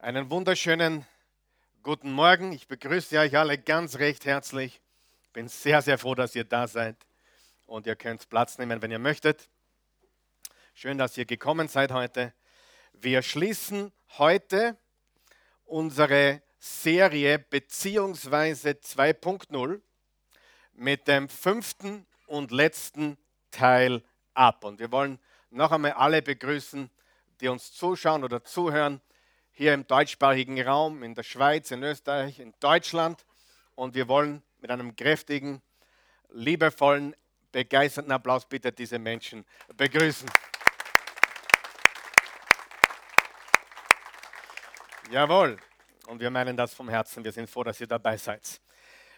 Einen wunderschönen guten Morgen. Ich begrüße euch alle ganz recht herzlich. Ich bin sehr, sehr froh, dass ihr da seid und ihr könnt Platz nehmen, wenn ihr möchtet. Schön, dass ihr gekommen seid heute. Wir schließen heute unsere Serie Beziehungsweise 2.0 mit dem fünften und letzten Teil ab. Und wir wollen noch einmal alle begrüßen, die uns zuschauen oder zuhören, hier im deutschsprachigen Raum, in der Schweiz, in Österreich, in Deutschland. Und wir wollen mit einem kräftigen, liebevollen, begeisterten Applaus bitte diese Menschen begrüßen. Jawohl. Und wir meinen das vom Herzen. Wir sind froh, dass ihr dabei seid.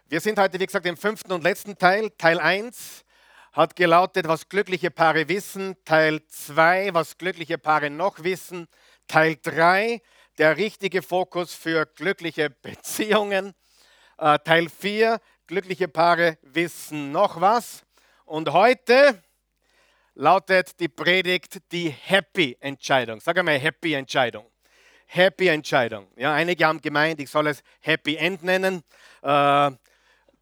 Wir sind heute, wie gesagt, im fünften und letzten Teil, Teil 1 hat gelautet, was glückliche Paare wissen. Teil 2, was glückliche Paare noch wissen. Teil 3, der richtige Fokus für glückliche Beziehungen. Äh, Teil 4, glückliche Paare wissen noch was. Und heute lautet die Predigt die Happy Entscheidung. Sag einmal Happy Entscheidung. Happy Entscheidung. Ja, einige haben gemeint, ich soll es Happy End nennen. Äh,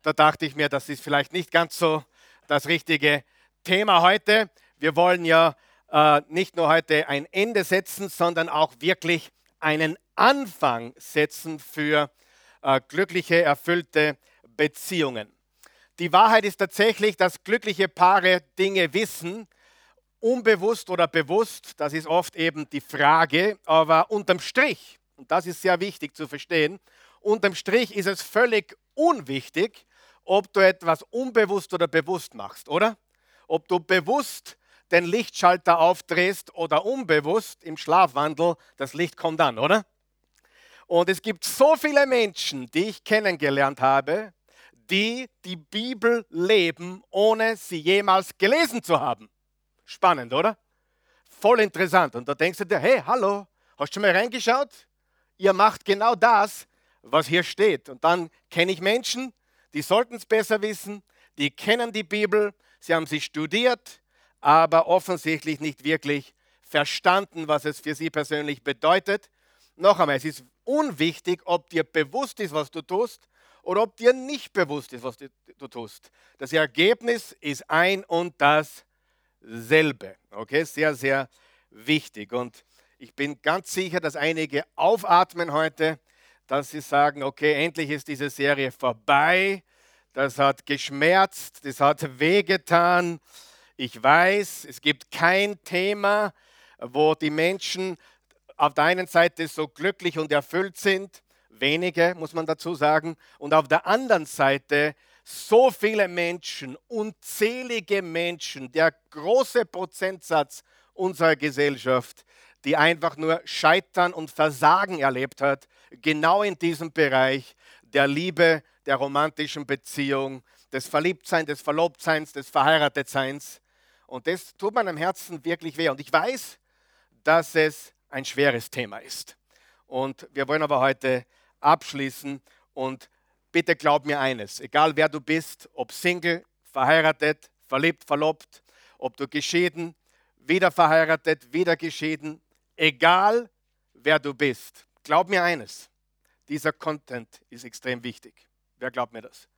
da dachte ich mir, das ist vielleicht nicht ganz so das richtige Thema heute. Wir wollen ja äh, nicht nur heute ein Ende setzen, sondern auch wirklich einen Anfang setzen für äh, glückliche, erfüllte Beziehungen. Die Wahrheit ist tatsächlich, dass glückliche Paare Dinge wissen, unbewusst oder bewusst, das ist oft eben die Frage, aber unterm Strich, und das ist sehr wichtig zu verstehen, unterm Strich ist es völlig unwichtig, ob du etwas unbewusst oder bewusst machst, oder? Ob du bewusst den Lichtschalter aufdrehst oder unbewusst im Schlafwandel, das Licht kommt an, oder? Und es gibt so viele Menschen, die ich kennengelernt habe, die die Bibel leben, ohne sie jemals gelesen zu haben. Spannend, oder? Voll interessant. Und da denkst du dir, hey, hallo, hast du schon mal reingeschaut? Ihr macht genau das, was hier steht. Und dann kenne ich Menschen, die sollten es besser wissen, die kennen die Bibel, sie haben sie studiert, aber offensichtlich nicht wirklich verstanden, was es für sie persönlich bedeutet. Noch einmal, es ist unwichtig, ob dir bewusst ist, was du tust, oder ob dir nicht bewusst ist, was du, tust. Das Ergebnis ist ein und dasselbe. Okay, sehr, sehr wichtig. Und ich bin ganz sicher, dass einige aufatmen heute, dass sie sagen, okay, endlich ist diese Serie vorbei. Das hat geschmerzt, das hat wehgetan. Ich weiß, es gibt kein Thema, wo die Menschen auf der einen Seite so glücklich und erfüllt sind, wenige muss man dazu sagen, und auf der anderen Seite so viele Menschen, unzählige Menschen, der große Prozentsatz unserer Gesellschaft, die einfach nur Scheitern und Versagen erlebt hat, genau in diesem Bereich der Liebe, der romantischen Beziehung, des Verliebtseins, des Verlobtseins, des Verheiratetseins. Und das tut meinem Herzen wirklich weh. Und ich weiß, dass es ein schweres Thema ist. Und wir wollen aber heute abschließen und bitte glaub mir eines, egal wer du bist, ob Single, verheiratet, verliebt, verlobt, ob du geschieden, wieder verheiratet, wieder geschieden, egal wer du bist, glaub mir eines, dieser Content ist extrem wichtig. Wer glaubt mir das?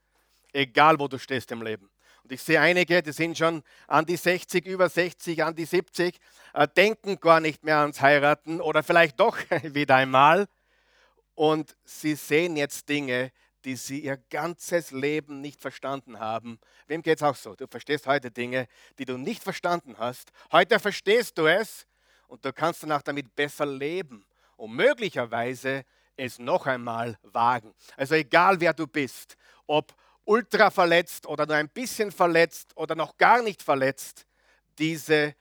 Egal wo du stehst im Leben. Und ich sehe einige, die sind schon an die 60, über 60, an die 70, äh, denken gar nicht mehr ans Heiraten oder vielleicht doch wieder einmal. Und sie sehen jetzt Dinge, die sie ihr ganzes Leben nicht verstanden haben. Wem geht es auch so? Du verstehst heute Dinge, die du nicht verstanden hast. Heute verstehst du es und du kannst danach damit besser leben und möglicherweise es noch einmal wagen. Also egal wer du bist, ob ultra verletzt oder nur ein bisschen verletzt oder noch gar nicht verletzt, diese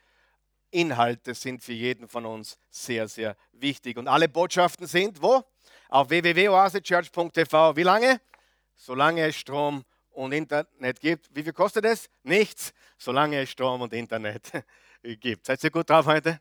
Inhalte sind für jeden von uns sehr, sehr wichtig. Und alle Botschaften sind wo? Auf www.oasechurch.tv. Wie lange? Solange es Strom und Internet gibt. Wie viel kostet es? Nichts, solange es Strom und Internet gibt. Seid ihr gut drauf heute?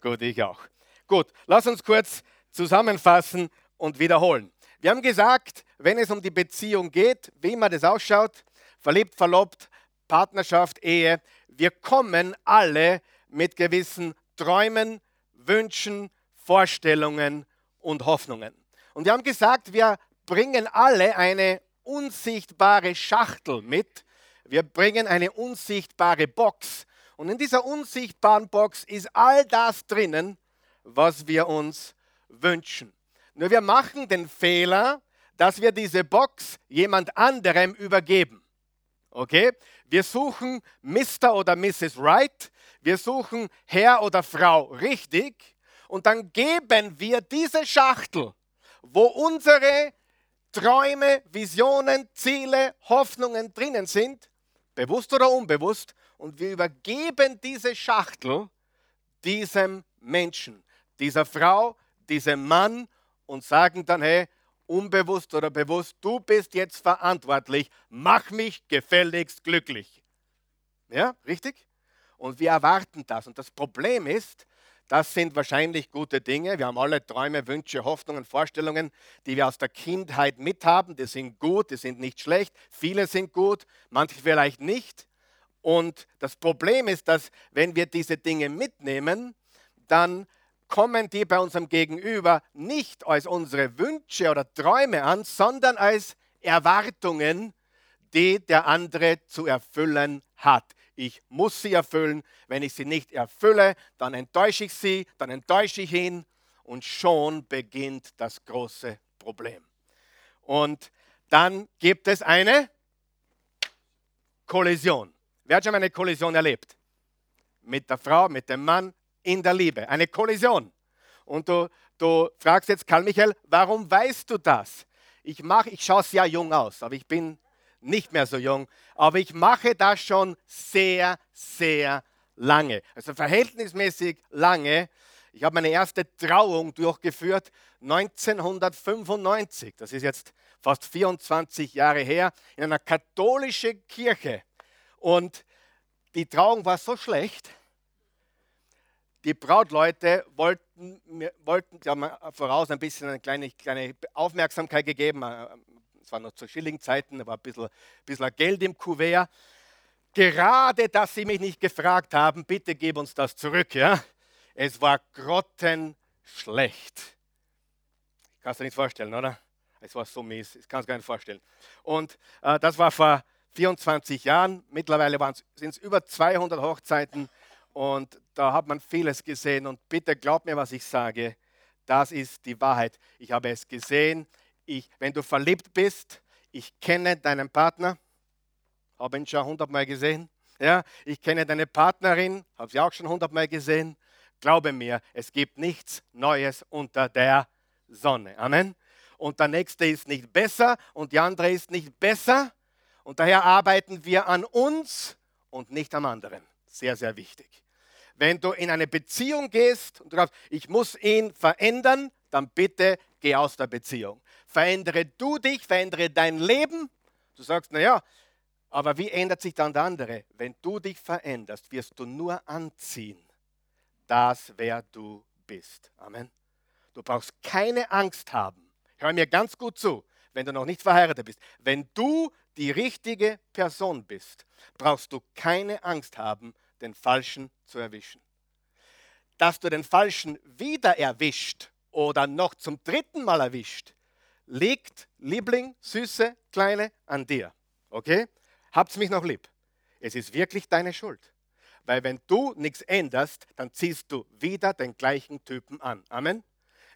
Gut, ich auch. Gut, lass uns kurz zusammenfassen und wiederholen. Wir haben gesagt, wenn es um die Beziehung geht, wie immer das ausschaut, verliebt, verlobt, Partnerschaft, Ehe, wir kommen alle mit gewissen Träumen, Wünschen, Vorstellungen und Hoffnungen. Und wir haben gesagt, wir bringen alle eine unsichtbare Schachtel mit. Wir bringen eine unsichtbare Box. Und in dieser unsichtbaren Box ist all das drinnen, was wir uns wünschen. Nur wir machen den Fehler, dass wir diese Box jemand anderem übergeben. Okay? Wir suchen Mr. oder Mrs. Right, wir suchen Herr oder Frau richtig und dann geben wir diese Schachtel, wo unsere Träume, Visionen, Ziele, Hoffnungen drinnen sind, bewusst oder unbewusst, und wir übergeben diese Schachtel diesem Menschen, dieser Frau, diesem Mann und sagen dann, hey, unbewusst oder bewusst, du bist jetzt verantwortlich, mach mich gefälligst glücklich. Ja, richtig? Und wir erwarten das. Und das Problem ist, das sind wahrscheinlich gute Dinge. Wir haben alle Träume, Wünsche, Hoffnungen, Vorstellungen, die wir aus der Kindheit mithaben. Die sind gut, die sind nicht schlecht. Viele sind gut, manche vielleicht nicht. Und das Problem ist, dass wenn wir diese Dinge mitnehmen, dann kommen die bei unserem Gegenüber nicht als unsere Wünsche oder Träume an, sondern als Erwartungen, die der andere zu erfüllen hat. Ich muss sie erfüllen. Wenn ich sie nicht erfülle, dann enttäusche ich sie, dann enttäusche ich ihn und schon beginnt das große Problem. Und dann gibt es eine Kollision. Wer hat schon mal eine Kollision erlebt? Mit der Frau, mit dem Mann, in der Liebe. Eine Kollision. Und du, du fragst jetzt, Karl Michael, warum weißt du das? Ich, mach, ich schaue sehr jung aus, aber ich bin nicht mehr so jung. Aber ich mache das schon sehr, sehr lange. Also verhältnismäßig lange. Ich habe meine erste Trauung durchgeführt 1995. Das ist jetzt fast 24 Jahre her in einer katholischen Kirche. Und die Trauung war so schlecht, die Brautleute wollten, wollten haben voraus ein bisschen eine kleine, kleine Aufmerksamkeit gegeben. Es war noch zu Schilling-Zeiten, da war ein bisschen, bisschen Geld im Kuvert. Gerade, dass sie mich nicht gefragt haben, bitte gib uns das zurück. Ja? Es war grottenschlecht. Kannst du dir nicht vorstellen, oder? Es war so mies, ich kann es gar nicht vorstellen. Und äh, das war vor 24 Jahren. Mittlerweile sind es über 200 Hochzeiten und da hat man vieles gesehen. Und bitte glaub mir, was ich sage. Das ist die Wahrheit. Ich habe es gesehen. Ich, wenn du verliebt bist, ich kenne deinen Partner, habe ihn schon hundertmal gesehen. Ja, ich kenne deine Partnerin, habe sie auch schon hundertmal gesehen. Glaube mir, es gibt nichts Neues unter der Sonne. Amen. Und der nächste ist nicht besser und die andere ist nicht besser. Und daher arbeiten wir an uns und nicht am anderen. Sehr, sehr wichtig. Wenn du in eine Beziehung gehst und du glaubst, ich muss ihn verändern, dann bitte geh aus der Beziehung. Verändere du dich, verändere dein Leben. Du sagst, naja, aber wie ändert sich dann der andere? Wenn du dich veränderst, wirst du nur anziehen, das, wer du bist. Amen. Du brauchst keine Angst haben. Hör mir ganz gut zu, wenn du noch nicht verheiratet bist. Wenn du die richtige Person bist, brauchst du keine Angst haben, den Falschen zu erwischen. Dass du den Falschen wieder erwischt oder noch zum dritten Mal erwischt, liegt, Liebling, Süße, Kleine, an dir. Okay? Habt's mich noch lieb. Es ist wirklich deine Schuld. Weil wenn du nichts änderst, dann ziehst du wieder den gleichen Typen an. Amen.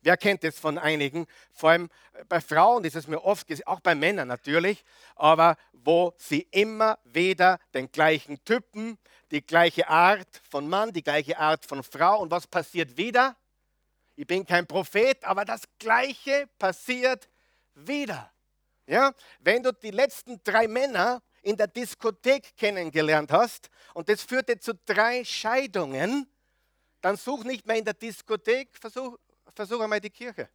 Wer kennt es von einigen? Vor allem bei Frauen ist es mir oft, auch bei Männern natürlich, aber wo sie immer wieder den gleichen Typen, die gleiche Art von Mann, die gleiche Art von Frau. Und was passiert wieder? Ich bin kein Prophet, aber das Gleiche passiert wieder. Ja? Wenn du die letzten drei Männer in der Diskothek kennengelernt hast und das führte zu drei Scheidungen, dann such nicht mehr in der Diskothek, versuch, versuch einmal die Kirche.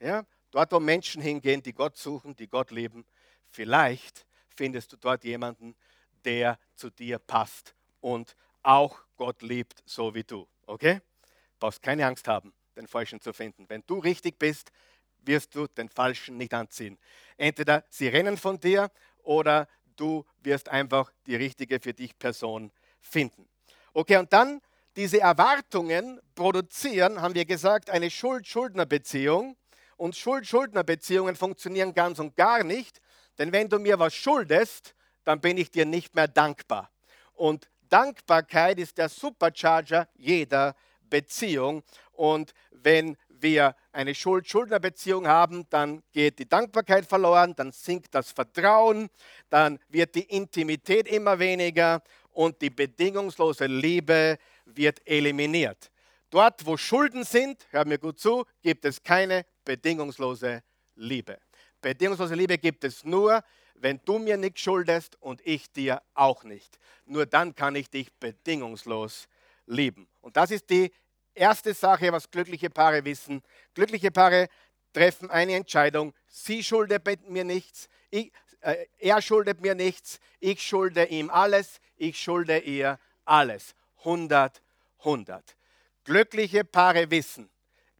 Ja? Dort, wo Menschen hingehen, die Gott suchen, die Gott lieben, vielleicht findest du dort jemanden, der zu dir passt und auch Gott liebt, so wie du. Okay? Du brauchst keine Angst haben, den Falschen zu finden. Wenn du richtig bist, wirst du den Falschen nicht anziehen. Entweder sie rennen von dir oder du wirst einfach die richtige für dich Person finden. Okay, und dann diese Erwartungen produzieren, haben wir gesagt, eine Schuld-Schuldner-Beziehung. Und Schuld-Schuldner-Beziehungen funktionieren ganz und gar nicht, denn wenn du mir was schuldest, dann bin ich dir nicht mehr dankbar. Und Dankbarkeit ist der Supercharger jeder Beziehung. Und wenn wir eine Schuld-Schuldner-Beziehung haben, dann geht die Dankbarkeit verloren, dann sinkt das Vertrauen, dann wird die Intimität immer weniger und die bedingungslose Liebe wird eliminiert. Dort, wo Schulden sind, hör mir gut zu, gibt es keine bedingungslose Liebe. Bedingungslose Liebe gibt es nur, wenn du mir nichts schuldest und ich dir auch nicht. Nur dann kann ich dich bedingungslos lieben. Und das ist die erste Sache, was glückliche Paare wissen. Glückliche Paare treffen eine Entscheidung. Sie schuldet mir nichts, ich, äh, er schuldet mir nichts, ich schulde ihm alles, ich schulde ihr alles. 100, 100. Glückliche Paare wissen,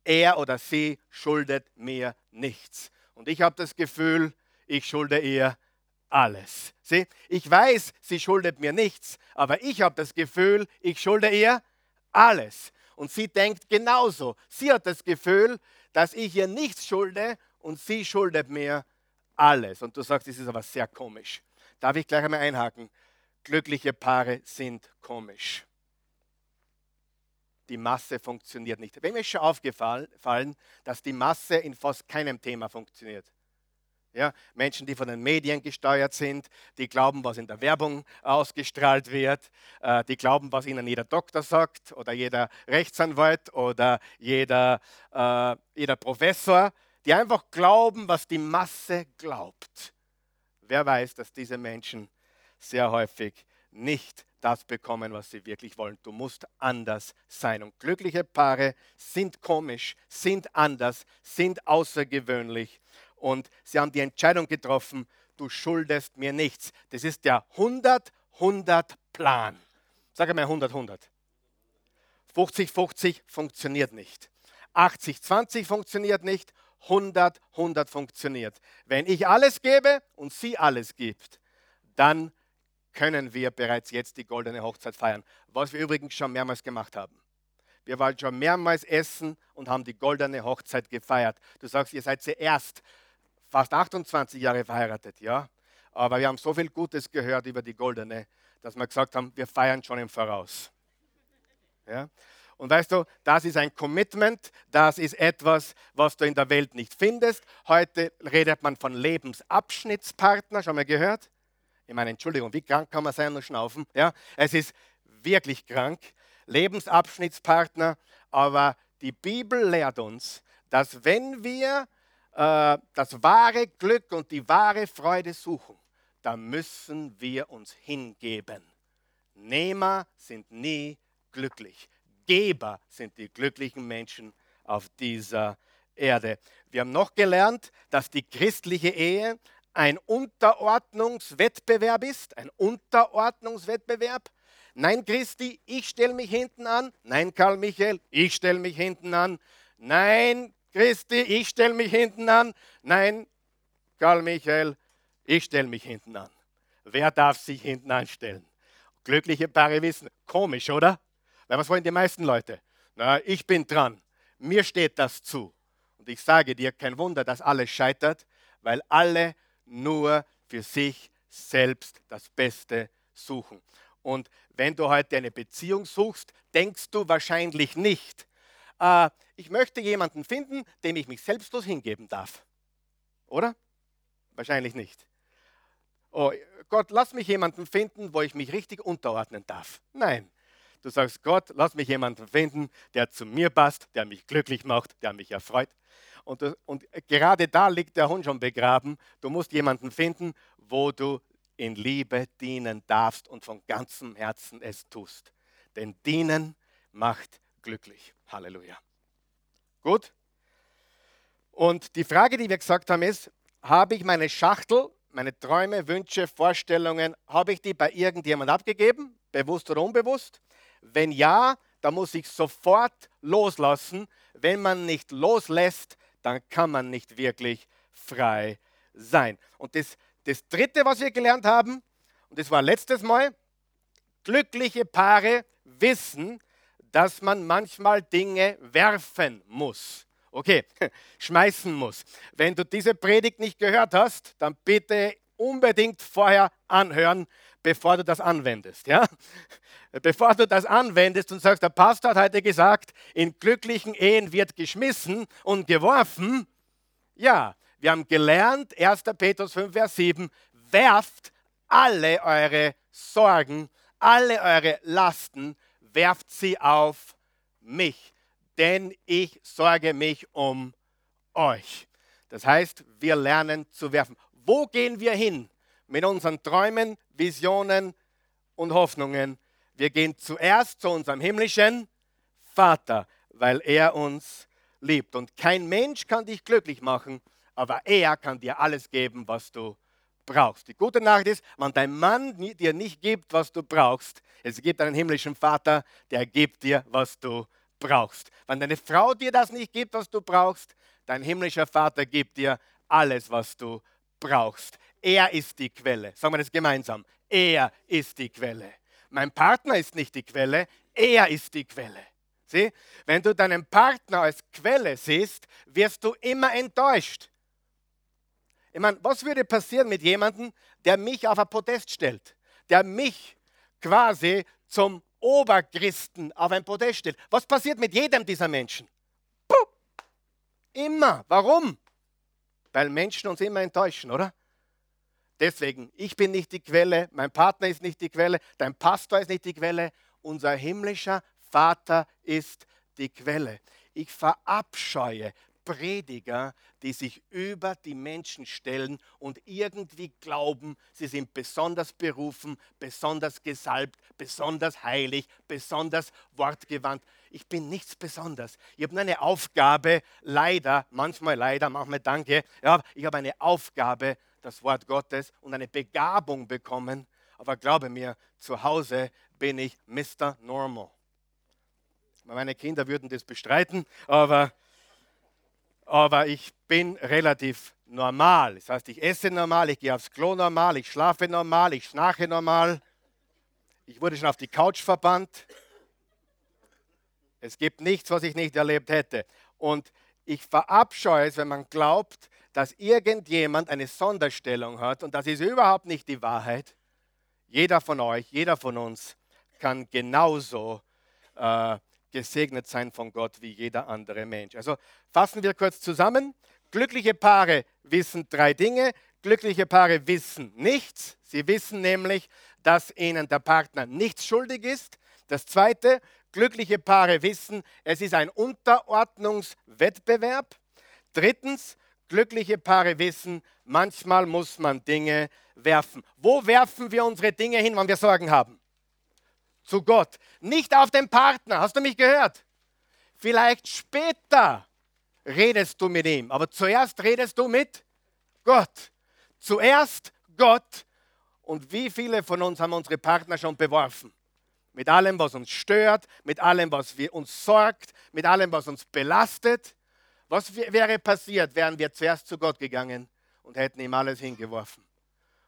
er oder sie schuldet mir nichts. Und ich habe das Gefühl, ich schulde ihr alles. Sieh, ich weiß, sie schuldet mir nichts, aber ich habe das Gefühl, ich schulde ihr alles. Und sie denkt genauso. Sie hat das Gefühl, dass ich ihr nichts schulde und sie schuldet mir alles. Und du sagst, das ist aber sehr komisch. Darf ich gleich einmal einhaken? Glückliche Paare sind komisch. Die Masse funktioniert nicht. Wem ist schon aufgefallen, dass die Masse in fast keinem Thema funktioniert? Ja, Menschen, die von den Medien gesteuert sind, die glauben, was in der Werbung ausgestrahlt wird, äh, die glauben, was ihnen jeder Doktor sagt oder jeder Rechtsanwalt oder jeder, äh, jeder Professor, die einfach glauben, was die Masse glaubt. Wer weiß, dass diese Menschen sehr häufig nicht das bekommen, was sie wirklich wollen. Du musst anders sein. Und glückliche Paare sind komisch, sind anders, sind außergewöhnlich und sie haben die Entscheidung getroffen, du schuldest mir nichts. Das ist der 100-100-Plan. Sag mal 100-100. 50-50 funktioniert nicht. 80-20 funktioniert nicht. 100-100 funktioniert. Wenn ich alles gebe und sie alles gibt, dann können wir bereits jetzt die goldene Hochzeit feiern, was wir übrigens schon mehrmals gemacht haben. Wir waren schon mehrmals essen und haben die goldene Hochzeit gefeiert. Du sagst, ihr seid zuerst fast 28 Jahre verheiratet, ja. Aber wir haben so viel Gutes gehört über die Goldene, dass wir gesagt haben, wir feiern schon im Voraus. Ja? Und weißt du, das ist ein Commitment, das ist etwas, was du in der Welt nicht findest. Heute redet man von Lebensabschnittspartner, schon mal gehört? Ich meine, Entschuldigung, wie krank kann man sein und schnaufen? Ja? Es ist wirklich krank. Lebensabschnittspartner, aber die Bibel lehrt uns, dass wenn wir äh, das wahre Glück und die wahre Freude suchen, dann müssen wir uns hingeben. Nehmer sind nie glücklich. Geber sind die glücklichen Menschen auf dieser Erde. Wir haben noch gelernt, dass die christliche Ehe ein Unterordnungswettbewerb ist, ein Unterordnungswettbewerb. Nein, Christi, ich stelle mich hinten an. Nein, Karl Michael, ich stelle mich hinten an. Nein, Christi, ich stelle mich hinten an. Nein, Karl Michael, ich stelle mich hinten an. Wer darf sich hinten anstellen? Glückliche Paare wissen, komisch, oder? Weil was wollen die meisten Leute? Na, ich bin dran. Mir steht das zu. Und ich sage dir, kein Wunder, dass alles scheitert, weil alle nur für sich selbst das Beste suchen. Und wenn du heute eine Beziehung suchst, denkst du wahrscheinlich nicht, äh, ich möchte jemanden finden, dem ich mich selbstlos hingeben darf. Oder? Wahrscheinlich nicht. Oh, Gott, lass mich jemanden finden, wo ich mich richtig unterordnen darf. Nein. Du sagst, Gott, lass mich jemanden finden, der zu mir passt, der mich glücklich macht, der mich erfreut. Und, und gerade da liegt der Hund schon begraben. Du musst jemanden finden, wo du in Liebe dienen darfst und von ganzem Herzen es tust. Denn dienen macht glücklich. Halleluja. Gut? Und die Frage, die wir gesagt haben, ist, habe ich meine Schachtel, meine Träume, Wünsche, Vorstellungen, habe ich die bei irgendjemand abgegeben, bewusst oder unbewusst? Wenn ja, dann muss ich sofort loslassen. Wenn man nicht loslässt, dann kann man nicht wirklich frei sein. Und das, das Dritte, was wir gelernt haben, und das war letztes Mal, glückliche Paare wissen, dass man manchmal Dinge werfen muss. Okay, schmeißen muss. Wenn du diese Predigt nicht gehört hast, dann bitte unbedingt vorher anhören, bevor du das anwendest. Ja? Bevor du das anwendest und sagst, der Pastor hat heute gesagt, in glücklichen Ehen wird geschmissen und geworfen. Ja, wir haben gelernt, 1. Petrus 5, Vers 7, werft alle eure Sorgen, alle eure Lasten, werft sie auf mich, denn ich sorge mich um euch. Das heißt, wir lernen zu werfen. Wo gehen wir hin mit unseren Träumen, Visionen und Hoffnungen? Wir gehen zuerst zu unserem himmlischen Vater, weil er uns liebt. Und kein Mensch kann dich glücklich machen, aber er kann dir alles geben, was du brauchst. Die gute Nachricht ist, wenn dein Mann dir nicht gibt, was du brauchst, es gibt einen himmlischen Vater, der gibt dir, was du brauchst. Wenn deine Frau dir das nicht gibt, was du brauchst, dein himmlischer Vater gibt dir alles, was du brauchst. Er ist die Quelle. Sagen wir das gemeinsam. Er ist die Quelle. Mein Partner ist nicht die Quelle, er ist die Quelle. Sieh, wenn du deinen Partner als Quelle siehst, wirst du immer enttäuscht. Ich meine, was würde passieren mit jemandem, der mich auf ein Podest stellt, der mich quasi zum Oberchristen auf ein Podest stellt? Was passiert mit jedem dieser Menschen? Puh, immer. Warum? Weil Menschen uns immer enttäuschen, oder? Deswegen, ich bin nicht die Quelle, mein Partner ist nicht die Quelle, dein Pastor ist nicht die Quelle, unser himmlischer Vater ist die Quelle. Ich verabscheue Prediger, die sich über die Menschen stellen und irgendwie glauben, sie sind besonders berufen, besonders gesalbt, besonders heilig, besonders wortgewandt. Ich bin nichts Besonderes. Ich habe nur eine Aufgabe, leider, manchmal leider, manchmal danke, ja, ich habe eine Aufgabe, das Wort Gottes und eine Begabung bekommen. Aber glaube mir, zu Hause bin ich Mr. Normal. Meine Kinder würden das bestreiten, aber aber ich bin relativ normal. Das heißt, ich esse normal, ich gehe aufs Klo normal, ich schlafe normal, ich schnarche normal. Ich wurde schon auf die Couch verbannt. Es gibt nichts, was ich nicht erlebt hätte. Und ich verabscheue es, wenn man glaubt, dass irgendjemand eine Sonderstellung hat. Und das ist überhaupt nicht die Wahrheit. Jeder von euch, jeder von uns kann genauso äh, gesegnet sein von Gott wie jeder andere Mensch. Also fassen wir kurz zusammen. Glückliche Paare wissen drei Dinge. Glückliche Paare wissen nichts. Sie wissen nämlich, dass ihnen der Partner nichts schuldig ist. Das Zweite, glückliche Paare wissen, es ist ein Unterordnungswettbewerb. Drittens, glückliche Paare wissen, manchmal muss man Dinge werfen. Wo werfen wir unsere Dinge hin, wenn wir Sorgen haben? zu Gott, nicht auf den Partner. Hast du mich gehört? Vielleicht später redest du mit ihm, aber zuerst redest du mit Gott. Zuerst Gott. Und wie viele von uns haben unsere Partner schon beworfen? Mit allem, was uns stört, mit allem, was uns sorgt, mit allem, was uns belastet. Was wäre passiert, wären wir zuerst zu Gott gegangen und hätten ihm alles hingeworfen?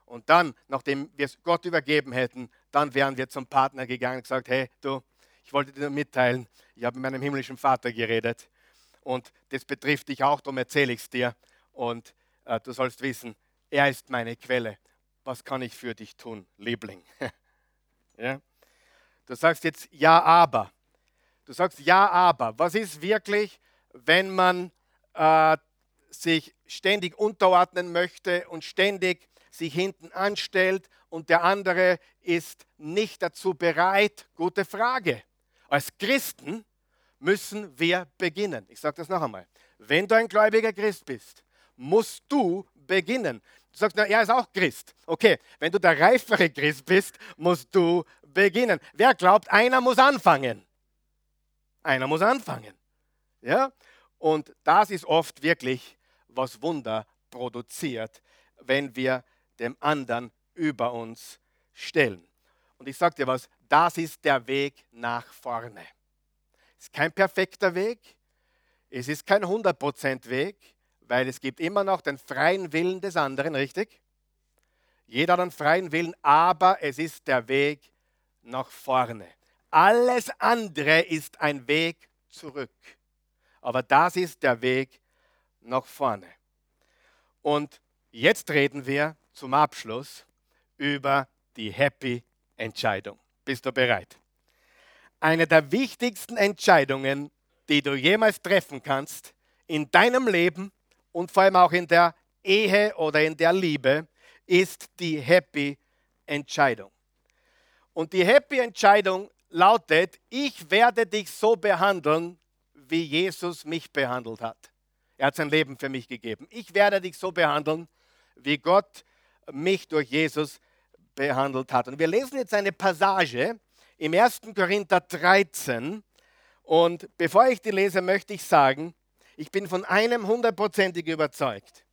Und dann, nachdem wir es Gott übergeben hätten, dann wären wir zum Partner gegangen und gesagt, hey, du, ich wollte dir mitteilen, ich habe mit meinem himmlischen Vater geredet und das betrifft dich auch, darum erzähle ich es dir und äh, du sollst wissen, er ist meine Quelle. Was kann ich für dich tun, Liebling? ja? Du sagst jetzt ja, aber. Du sagst ja, aber. Was ist wirklich, wenn man äh, sich ständig unterordnen möchte und ständig sich hinten anstellt und der andere ist nicht dazu bereit? Gute Frage. Als Christen müssen wir beginnen. Ich sage das noch einmal. Wenn du ein gläubiger Christ bist, musst du beginnen. Du sagst, na, er ist auch Christ. Okay, wenn du der reifere Christ bist, musst du beginnen. Wer glaubt, einer muss anfangen? Einer muss anfangen. Ja? Und das ist oft wirklich, was Wunder produziert, wenn wir dem anderen über uns stellen. Und ich sage dir was, das ist der Weg nach vorne. Es ist kein perfekter Weg, es ist kein 100% Weg, weil es gibt immer noch den freien Willen des anderen, richtig? Jeder hat einen freien Willen, aber es ist der Weg nach vorne. Alles andere ist ein Weg zurück. Aber das ist der Weg nach vorne. Und jetzt reden wir zum Abschluss über die Happy Entscheidung. Bist du bereit? Eine der wichtigsten Entscheidungen, die du jemals treffen kannst in deinem Leben und vor allem auch in der Ehe oder in der Liebe, ist die Happy Entscheidung. Und die Happy Entscheidung lautet, ich werde dich so behandeln, wie Jesus mich behandelt hat. Er hat sein Leben für mich gegeben. Ich werde dich so behandeln, wie Gott mich durch Jesus behandelt hat. Und wir lesen jetzt eine Passage im 1. Korinther 13. Und bevor ich die lese, möchte ich sagen, ich bin von einem hundertprozentig überzeugt,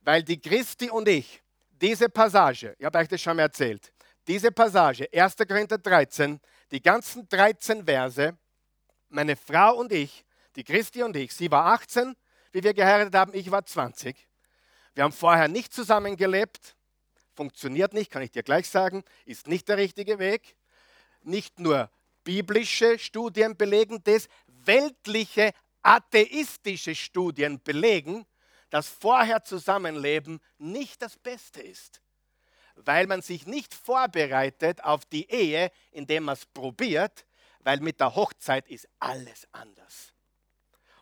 weil die Christi und ich diese Passage, ich habe euch das schon mal erzählt, diese Passage, 1. Korinther 13, die ganzen 13 Verse, meine Frau und ich, die Christi und ich, sie war 18, wie wir geheiratet haben, ich war 20. Wir haben vorher nicht zusammengelebt, funktioniert nicht, kann ich dir gleich sagen, ist nicht der richtige Weg. Nicht nur biblische Studien belegen das, weltliche, atheistische Studien belegen, dass vorher Zusammenleben nicht das Beste ist weil man sich nicht vorbereitet auf die Ehe, indem man es probiert, weil mit der Hochzeit ist alles anders.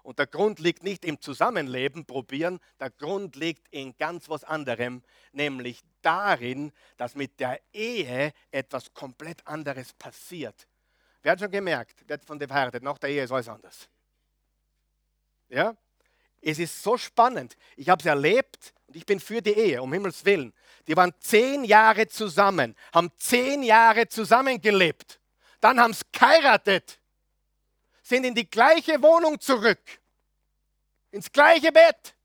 Und der Grund liegt nicht im Zusammenleben, probieren, der Grund liegt in ganz was anderem, nämlich darin, dass mit der Ehe etwas komplett anderes passiert. Wer hat schon gemerkt, hat von dem verheiratet, nach der Ehe ist alles anders. Ja? Es ist so spannend. Ich habe es erlebt und ich bin für die Ehe, um Himmels Willen. Die waren zehn Jahre zusammen, haben zehn Jahre zusammengelebt. Dann haben sie geheiratet, sind in die gleiche Wohnung zurück, ins gleiche Bett.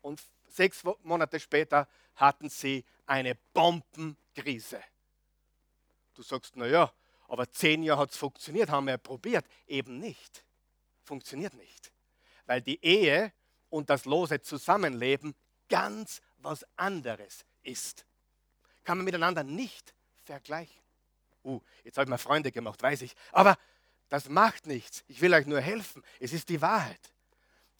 Und sechs Monate später hatten sie eine Bombenkrise. Du sagst, naja, aber zehn Jahre hat es funktioniert, haben wir probiert. Eben nicht. Funktioniert nicht. Weil die Ehe und das lose Zusammenleben ganz was anderes ist. Kann man miteinander nicht vergleichen. Uh, jetzt habe ich mal Freunde gemacht, weiß ich. Aber das macht nichts. Ich will euch nur helfen. Es ist die Wahrheit.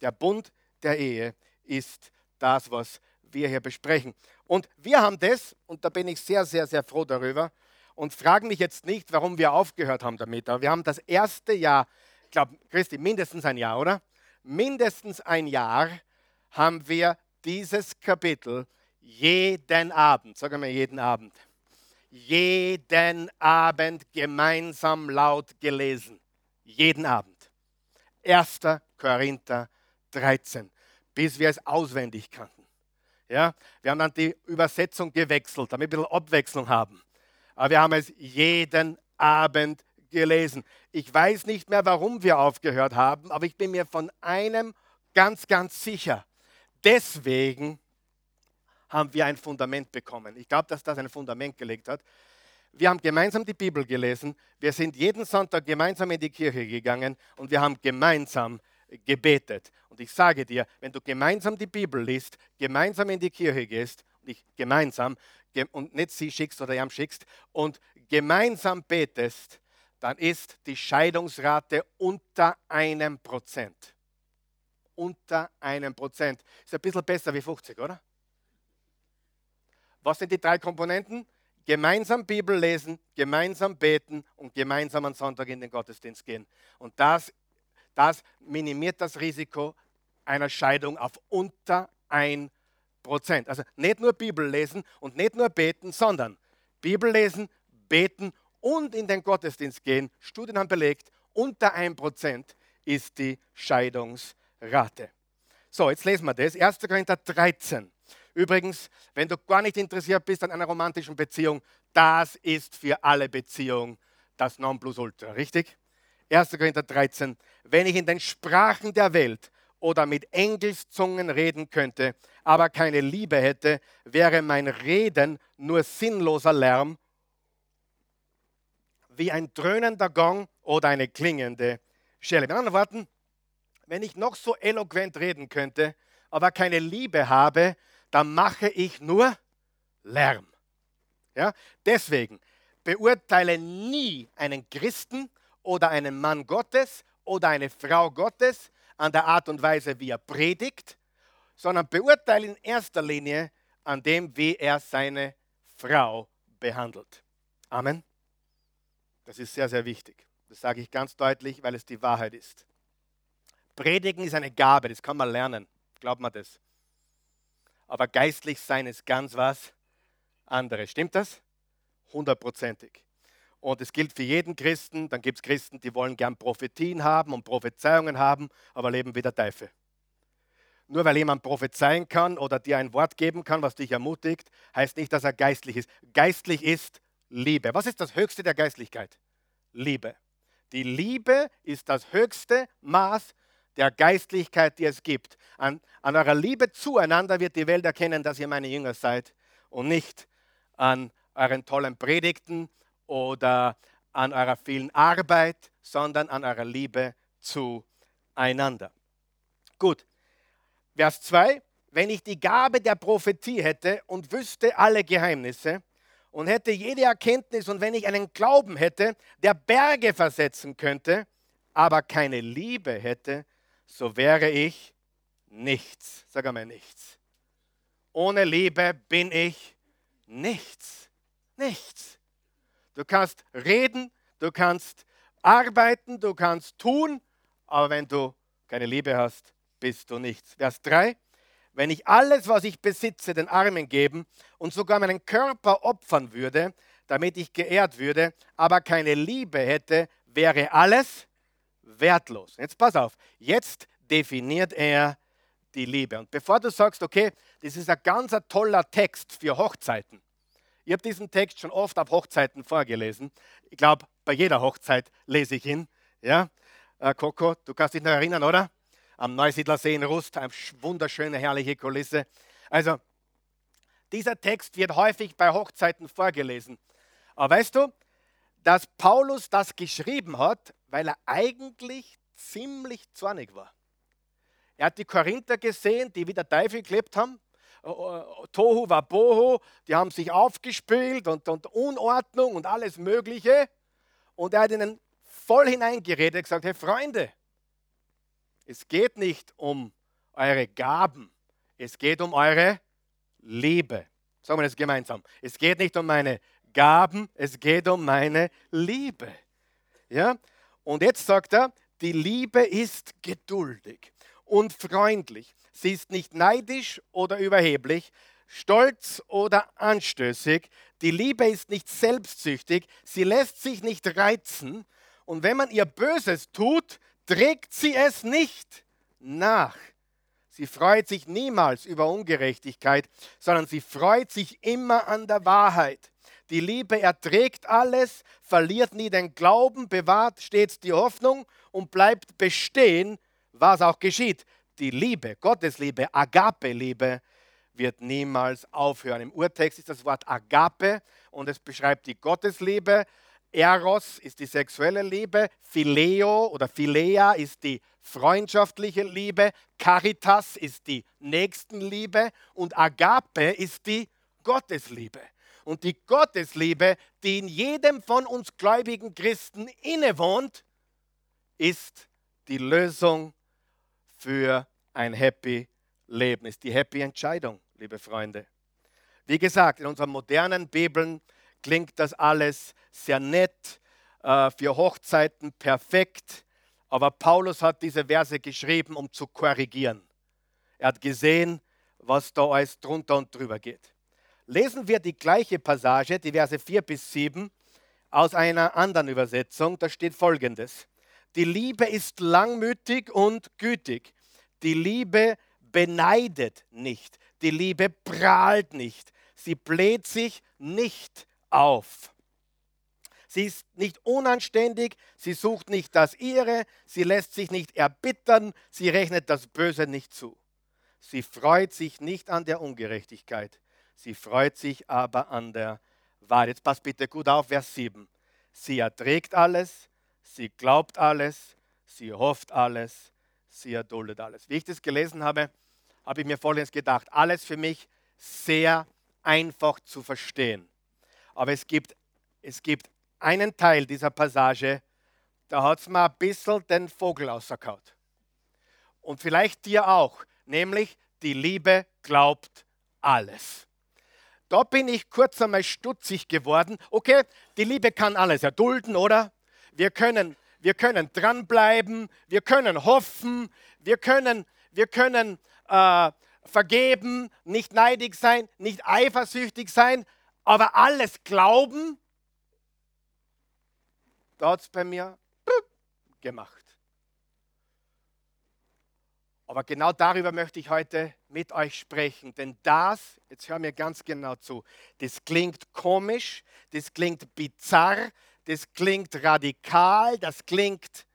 Der Bund der Ehe ist das, was wir hier besprechen. Und wir haben das, und da bin ich sehr, sehr, sehr froh darüber, und fragen mich jetzt nicht, warum wir aufgehört haben damit. Aber wir haben das erste Jahr, ich glaube, Christi, mindestens ein Jahr, oder? Mindestens ein Jahr haben wir dieses Kapitel jeden Abend, sag mal jeden Abend, jeden Abend gemeinsam laut gelesen. Jeden Abend. 1. Korinther 13, bis wir es auswendig kannten. Ja, wir haben dann die Übersetzung gewechselt, damit wir ein bisschen Abwechslung haben. Aber wir haben es jeden Abend gelesen. Ich weiß nicht mehr, warum wir aufgehört haben, aber ich bin mir von einem ganz, ganz sicher deswegen haben wir ein Fundament bekommen. Ich glaube, dass das ein Fundament gelegt hat. Wir haben gemeinsam die Bibel gelesen. Wir sind jeden Sonntag gemeinsam in die Kirche gegangen und wir haben gemeinsam gebetet. Und ich sage dir, wenn du gemeinsam die Bibel liest, gemeinsam in die Kirche gehst, nicht gemeinsam und nicht sie schickst oder ihm schickst und gemeinsam betest, dann ist die Scheidungsrate unter einem Prozent unter einem Prozent. Ist ein bisschen besser wie 50, oder? Was sind die drei Komponenten? Gemeinsam Bibel lesen, gemeinsam beten und gemeinsam am Sonntag in den Gottesdienst gehen. Und das, das minimiert das Risiko einer Scheidung auf unter ein Prozent. Also nicht nur Bibel lesen und nicht nur beten, sondern Bibel lesen, beten und in den Gottesdienst gehen. Studien haben belegt, unter ein Prozent ist die Scheidungsrate. Rate. So, jetzt lesen wir das. 1. Korinther 13. Übrigens, wenn du gar nicht interessiert bist an einer romantischen Beziehung, das ist für alle Beziehungen das Nonplusultra, richtig? 1. Korinther 13. Wenn ich in den Sprachen der Welt oder mit Engelszungen reden könnte, aber keine Liebe hätte, wäre mein Reden nur sinnloser Lärm, wie ein dröhnender Gong oder eine klingende Schelle. Mit anderen Worten, wenn ich noch so eloquent reden könnte, aber keine Liebe habe, dann mache ich nur Lärm. Ja? Deswegen, beurteile nie einen Christen oder einen Mann Gottes oder eine Frau Gottes an der Art und Weise, wie er predigt, sondern beurteile in erster Linie an dem, wie er seine Frau behandelt. Amen. Das ist sehr, sehr wichtig. Das sage ich ganz deutlich, weil es die Wahrheit ist. Predigen ist eine Gabe, das kann man lernen. Glaubt man das? Aber geistlich sein ist ganz was anderes. Stimmt das? Hundertprozentig. Und es gilt für jeden Christen. Dann gibt es Christen, die wollen gern Prophetien haben und Prophezeiungen haben, aber leben wie der Teufel. Nur weil jemand prophezeien kann oder dir ein Wort geben kann, was dich ermutigt, heißt nicht, dass er geistlich ist. Geistlich ist Liebe. Was ist das Höchste der Geistlichkeit? Liebe. Die Liebe ist das höchste Maß der Geistlichkeit, die es gibt. An, an eurer Liebe zueinander wird die Welt erkennen, dass ihr meine Jünger seid und nicht an euren tollen Predigten oder an eurer vielen Arbeit, sondern an eurer Liebe zueinander. Gut, Vers 2, wenn ich die Gabe der Prophetie hätte und wüsste alle Geheimnisse und hätte jede Erkenntnis und wenn ich einen Glauben hätte, der Berge versetzen könnte, aber keine Liebe hätte, so wäre ich nichts. Sag einmal nichts. Ohne Liebe bin ich nichts. Nichts. Du kannst reden, du kannst arbeiten, du kannst tun, aber wenn du keine Liebe hast, bist du nichts. Vers 3. Wenn ich alles, was ich besitze, den Armen geben und sogar meinen Körper opfern würde, damit ich geehrt würde, aber keine Liebe hätte, wäre alles wertlos. Jetzt pass auf, jetzt definiert er die Liebe. Und bevor du sagst, okay, das ist ein ganz toller Text für Hochzeiten. Ich habe diesen Text schon oft auf Hochzeiten vorgelesen. Ich glaube, bei jeder Hochzeit lese ich ihn. Ja, äh, Coco, du kannst dich noch erinnern, oder? Am Neusiedlersee in Rust, eine wunderschöne, herrliche Kulisse. Also, dieser Text wird häufig bei Hochzeiten vorgelesen. Aber weißt du, dass Paulus das geschrieben hat, weil er eigentlich ziemlich zornig war. Er hat die Korinther gesehen, die wie der Teufel gelebt haben. Tohu war Bohu, die haben sich aufgespielt und, und Unordnung und alles Mögliche. Und er hat ihnen voll hineingeredet, gesagt: Hey Freunde, es geht nicht um eure Gaben, es geht um eure Liebe. Sagen wir das gemeinsam. Es geht nicht um meine Gaben, es geht um meine Liebe. Ja? Und jetzt sagt er, die Liebe ist geduldig und freundlich. Sie ist nicht neidisch oder überheblich, stolz oder anstößig. Die Liebe ist nicht selbstsüchtig, sie lässt sich nicht reizen. Und wenn man ihr Böses tut, trägt sie es nicht nach. Sie freut sich niemals über Ungerechtigkeit, sondern sie freut sich immer an der Wahrheit. Die Liebe erträgt alles, verliert nie den Glauben, bewahrt stets die Hoffnung und bleibt bestehen, was auch geschieht. Die Liebe, Gottes Liebe, Agape-Liebe, wird niemals aufhören. Im Urtext ist das Wort Agape und es beschreibt die Gottesliebe. Eros ist die sexuelle Liebe, Phileo oder Philea ist die freundschaftliche Liebe, Caritas ist die Nächstenliebe und Agape ist die Gottesliebe. Und die Gottesliebe, die in jedem von uns gläubigen Christen innewohnt, ist die Lösung für ein happy Leben, ist die happy Entscheidung, liebe Freunde. Wie gesagt, in unseren modernen Bibeln klingt das alles sehr nett, äh, für Hochzeiten perfekt, aber Paulus hat diese Verse geschrieben, um zu korrigieren. Er hat gesehen, was da alles drunter und drüber geht. Lesen wir die gleiche Passage, die Verse 4 bis 7, aus einer anderen Übersetzung. Da steht folgendes. Die Liebe ist langmütig und gütig. Die Liebe beneidet nicht. Die Liebe prahlt nicht. Sie bläht sich nicht auf. Sie ist nicht unanständig, sie sucht nicht das Ihre, sie lässt sich nicht erbittern, sie rechnet das Böse nicht zu. Sie freut sich nicht an der Ungerechtigkeit, sie freut sich aber an der Wahrheit. Jetzt passt bitte gut auf, Vers 7. Sie erträgt alles, sie glaubt alles, sie hofft alles, sie erduldet alles. Wie ich das gelesen habe, habe ich mir folgendes gedacht. Alles für mich sehr einfach zu verstehen. Aber es gibt es gibt einen Teil dieser Passage, da hat es mir ein bisschen den Vogel ausgekaut. Und vielleicht dir auch, nämlich die Liebe glaubt alles. Da bin ich kurz einmal stutzig geworden. Okay, die Liebe kann alles erdulden, oder? Wir können, wir können dranbleiben, wir können hoffen, wir können, wir können äh, vergeben, nicht neidig sein, nicht eifersüchtig sein, aber alles glauben, da hat es bei mir gemacht. Aber genau darüber möchte ich heute mit euch sprechen, denn das, jetzt hör mir ganz genau zu, das klingt komisch, das klingt bizarr, das klingt radikal, das klingt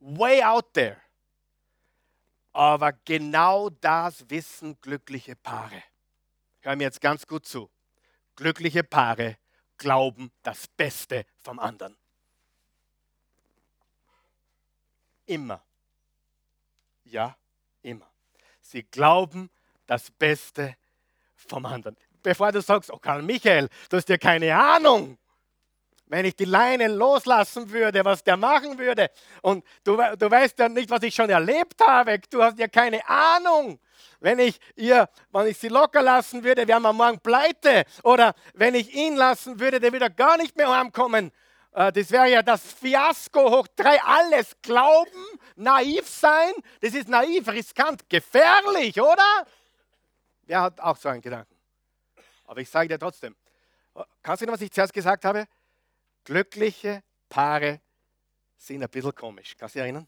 way out there. Aber genau das wissen glückliche Paare. Hör mir jetzt ganz gut zu. Glückliche Paare glauben das Beste vom anderen. Immer. Ja. Sie glauben das Beste vom anderen. Bevor du sagst, oh Karl Michael, du hast ja keine Ahnung wenn ich die Leine loslassen würde, was der machen würde. Und du, du weißt ja nicht, was ich schon erlebt habe. Du hast ja keine Ahnung. Wenn ich, ihr, wenn ich sie locker lassen würde, wären wir morgen pleite. Oder wenn ich ihn lassen würde, der würde gar nicht mehr heimkommen. Äh, das wäre ja das Fiasko hoch drei. Alles glauben, naiv sein. Das ist naiv, riskant, gefährlich, oder? Wer hat auch so einen Gedanken? Aber ich sage dir trotzdem. Kannst du noch, was ich zuerst gesagt habe? Glückliche Paare sind ein bisschen komisch. Kannst du dich erinnern?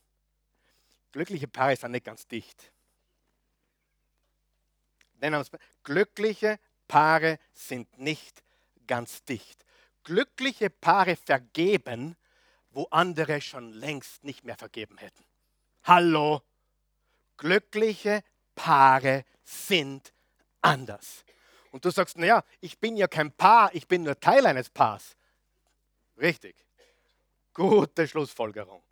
Glückliche Paare sind nicht ganz dicht. Glückliche Paare sind nicht ganz dicht. Glückliche Paare vergeben, wo andere schon längst nicht mehr vergeben hätten. Hallo? Glückliche Paare sind anders. Und du sagst, naja, ich bin ja kein Paar, ich bin nur Teil eines Paars. Richtig. Gute Schlussfolgerung.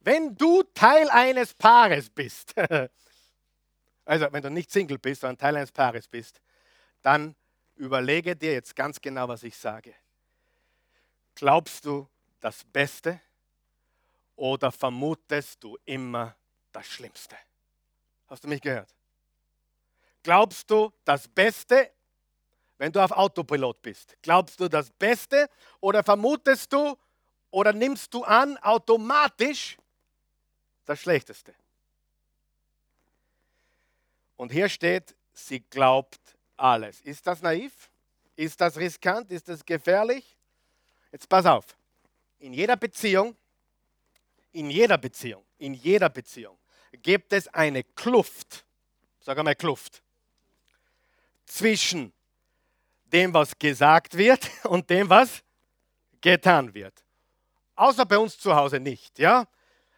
Wenn du Teil eines Paares bist, also wenn du nicht Single bist, sondern Teil eines Paares bist, dann überlege dir jetzt ganz genau, was ich sage. Glaubst du das Beste oder vermutest du immer das Schlimmste? Hast du mich gehört? Glaubst du das Beste wenn du auf Autopilot bist? Glaubst du das Beste oder vermutest du oder nimmst du an automatisch das Schlechteste? Und hier steht, sie glaubt alles. Ist das naiv? Ist das riskant? Ist das gefährlich? Jetzt pass auf. In jeder Beziehung, in jeder Beziehung, in jeder Beziehung gibt es eine Kluft, sag einmal Kluft, zwischen dem, was gesagt wird und dem, was getan wird. Außer bei uns zu Hause nicht, ja?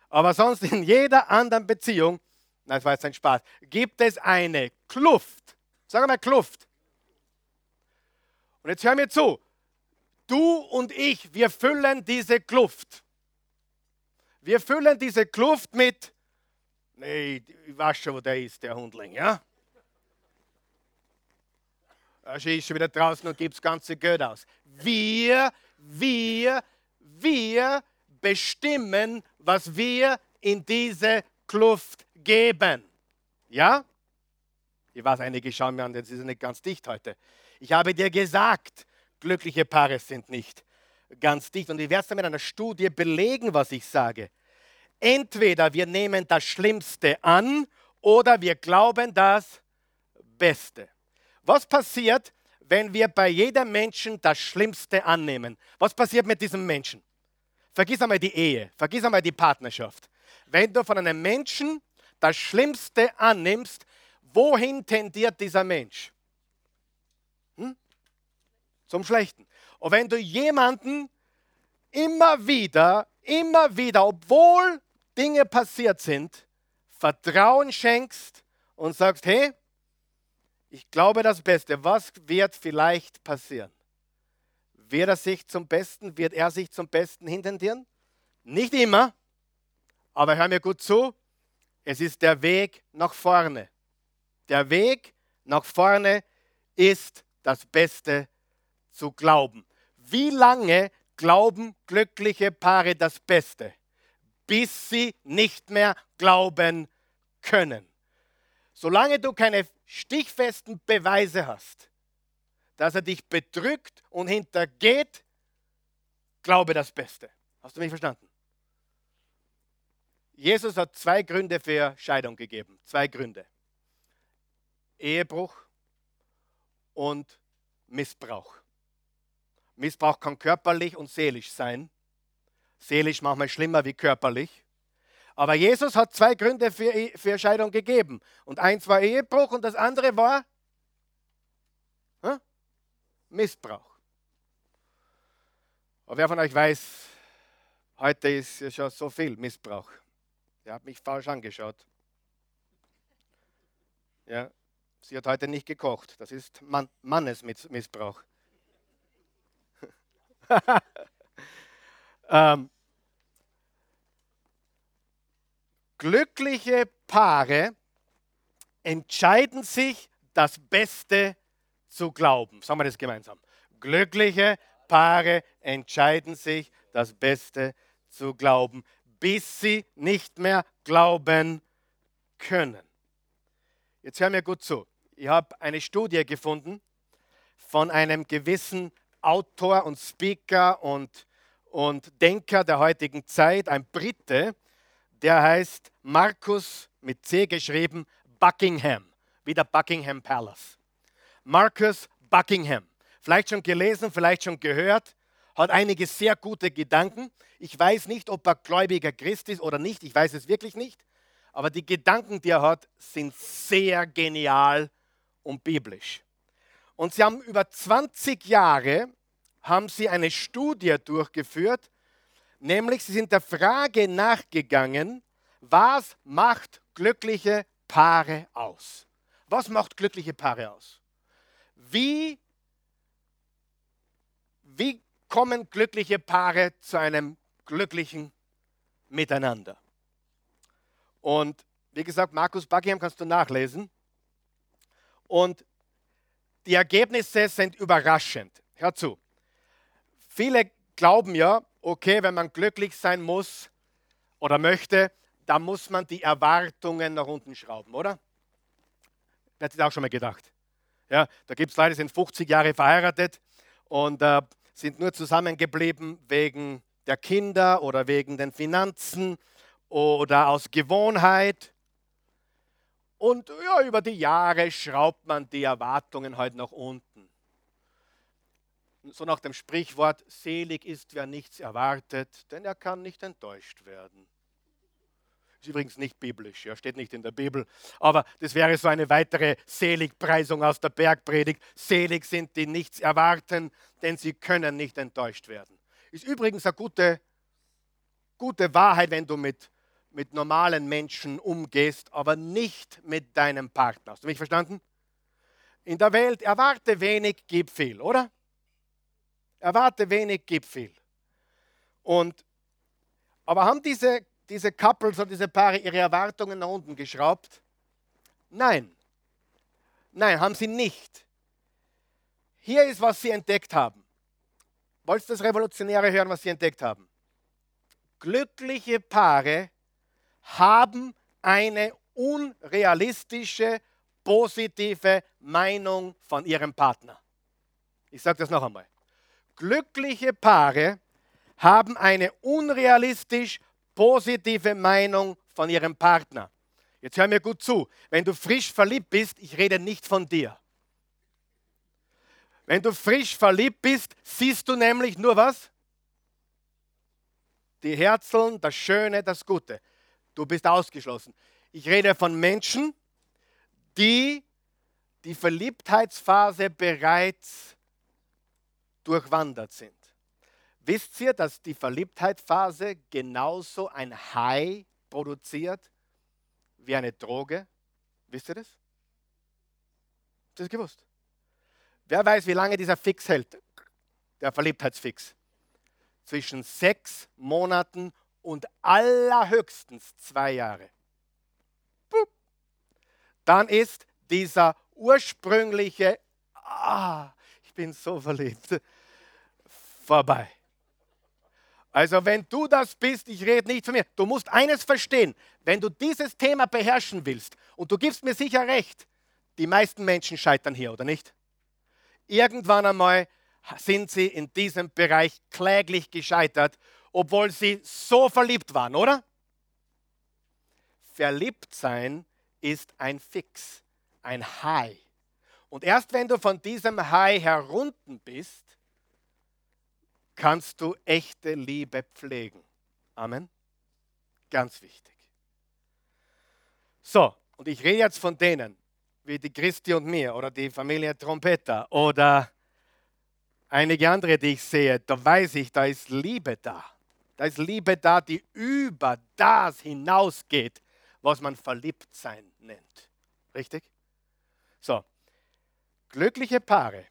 Aber sonst in jeder anderen Beziehung, nein, das war jetzt ein Spaß, gibt es eine Kluft. Sag mal Kluft. Und jetzt hör mir zu. Du und ich, wir füllen diese Kluft. Wir füllen diese Kluft mit, nee, ich weiß schon, wo der ist, der Hundling, ja? Sie ist schon wieder draußen und gibt das ganze Geld aus. Wir, wir, wir bestimmen, was wir in diese Kluft geben. Ja? Ich weiß, einige schauen mir an, das ist nicht ganz dicht heute. Ich habe dir gesagt, glückliche Paare sind nicht ganz dicht. Und ich werde es mit einer Studie belegen, was ich sage. Entweder wir nehmen das Schlimmste an oder wir glauben das Beste. Was passiert, wenn wir bei jedem Menschen das Schlimmste annehmen? Was passiert mit diesem Menschen? Vergiss einmal die Ehe, vergiss einmal die Partnerschaft. Wenn du von einem Menschen das Schlimmste annimmst, wohin tendiert dieser Mensch? Zum Schlechten. Und wenn du jemanden immer wieder, immer wieder, obwohl Dinge passiert sind, Vertrauen schenkst und sagst, hey, ich glaube das Beste. Was wird vielleicht passieren? Wird er sich zum Besten, wird er sich zum Besten hintendieren? Nicht immer, aber hör mir gut zu. Es ist der Weg nach vorne. Der Weg nach vorne ist das Beste zu glauben. Wie lange glauben glückliche Paare das Beste, bis sie nicht mehr glauben können. Solange du keine stichfesten Beweise hast, dass er dich betrügt und hintergeht, glaube das Beste. Hast du mich verstanden? Jesus hat zwei Gründe für Scheidung gegeben. Zwei Gründe. Ehebruch und Missbrauch. Missbrauch kann körperlich und seelisch sein. Seelisch manchmal schlimmer wie körperlich. Aber Jesus hat zwei Gründe für, e, für Scheidung gegeben. Und eins war Ehebruch und das andere war hm? Missbrauch. Aber wer von euch weiß, heute ist ja schon so viel Missbrauch. Der hat mich falsch angeschaut. Ja, sie hat heute nicht gekocht. Das ist Mann, Mannesmissbrauch. ähm, glückliche Paare entscheiden sich, das Beste zu glauben. Sagen wir das gemeinsam. Glückliche Paare entscheiden sich, das Beste zu glauben, bis sie nicht mehr glauben können. Jetzt hör mir gut zu. Ich habe eine Studie gefunden von einem gewissen Autor und Speaker und, und Denker der heutigen Zeit, ein Brite, der heißt Markus mit C geschrieben, Buckingham, wie der Buckingham Palace. Marcus Buckingham. Vielleicht schon gelesen, vielleicht schon gehört, hat einige sehr gute Gedanken. Ich weiß nicht, ob er gläubiger Christ ist oder nicht, ich weiß es wirklich nicht. Aber die Gedanken, die er hat, sind sehr genial und biblisch. Und sie haben über 20 Jahre haben sie eine Studie durchgeführt, nämlich sie sind der Frage nachgegangen, was macht glückliche Paare aus? Was macht glückliche Paare aus? Wie, wie kommen glückliche Paare zu einem glücklichen Miteinander? Und wie gesagt, Markus Buckingham kannst du nachlesen. Und die Ergebnisse sind überraschend. Hör zu. Viele glauben ja, okay, wenn man glücklich sein muss oder möchte, dann muss man die Erwartungen nach unten schrauben, oder? Wer hat sich auch schon mal gedacht? Ja, da gibt es Leute, die sind 50 Jahre verheiratet und äh, sind nur zusammengeblieben wegen der Kinder oder wegen den Finanzen oder aus Gewohnheit. Und ja, über die Jahre schraubt man die Erwartungen halt nach unten. So nach dem Sprichwort, selig ist, wer nichts erwartet, denn er kann nicht enttäuscht werden. Ist übrigens nicht biblisch, ja, steht nicht in der Bibel. Aber das wäre so eine weitere Seligpreisung aus der Bergpredigt. Selig sind die nichts erwarten, denn sie können nicht enttäuscht werden. Ist übrigens eine gute, gute Wahrheit, wenn du mit, mit normalen Menschen umgehst, aber nicht mit deinem Partner. Hast du mich verstanden? In der Welt erwarte wenig, gib viel, oder? Erwarte wenig, gib viel. Und, aber haben diese diese Couples und diese Paare ihre Erwartungen nach unten geschraubt? Nein. Nein, haben sie nicht. Hier ist, was sie entdeckt haben. Wolltest du das Revolutionäre hören, was sie entdeckt haben? Glückliche Paare haben eine unrealistische, positive Meinung von ihrem Partner. Ich sage das noch einmal. Glückliche Paare haben eine unrealistisch positive Meinung von ihrem Partner. Jetzt hör mir gut zu. Wenn du frisch verliebt bist, ich rede nicht von dir. Wenn du frisch verliebt bist, siehst du nämlich nur was? Die Herzeln, das Schöne, das Gute. Du bist ausgeschlossen. Ich rede von Menschen, die die Verliebtheitsphase bereits durchwandert sind. Wisst ihr, dass die Verliebtheitsphase genauso ein High produziert wie eine Droge? Wisst ihr das? Habt ihr das gewusst? Wer weiß, wie lange dieser Fix hält? Der Verliebtheitsfix. Zwischen sechs Monaten und allerhöchstens zwei Jahre. Dann ist dieser ursprüngliche, ah, ich bin so verliebt, vorbei. Also wenn du das bist, ich rede nicht von mir, du musst eines verstehen, wenn du dieses Thema beherrschen willst, und du gibst mir sicher recht, die meisten Menschen scheitern hier, oder nicht? Irgendwann einmal sind sie in diesem Bereich kläglich gescheitert, obwohl sie so verliebt waren, oder? Verliebt sein ist ein Fix, ein High. Und erst wenn du von diesem High herunten bist, kannst du echte Liebe pflegen. Amen. Ganz wichtig. So, und ich rede jetzt von denen, wie die Christi und mir oder die Familie Trompeter oder einige andere, die ich sehe, da weiß ich, da ist Liebe da. Da ist Liebe da, die über das hinausgeht, was man verliebt sein nennt. Richtig? So, glückliche Paare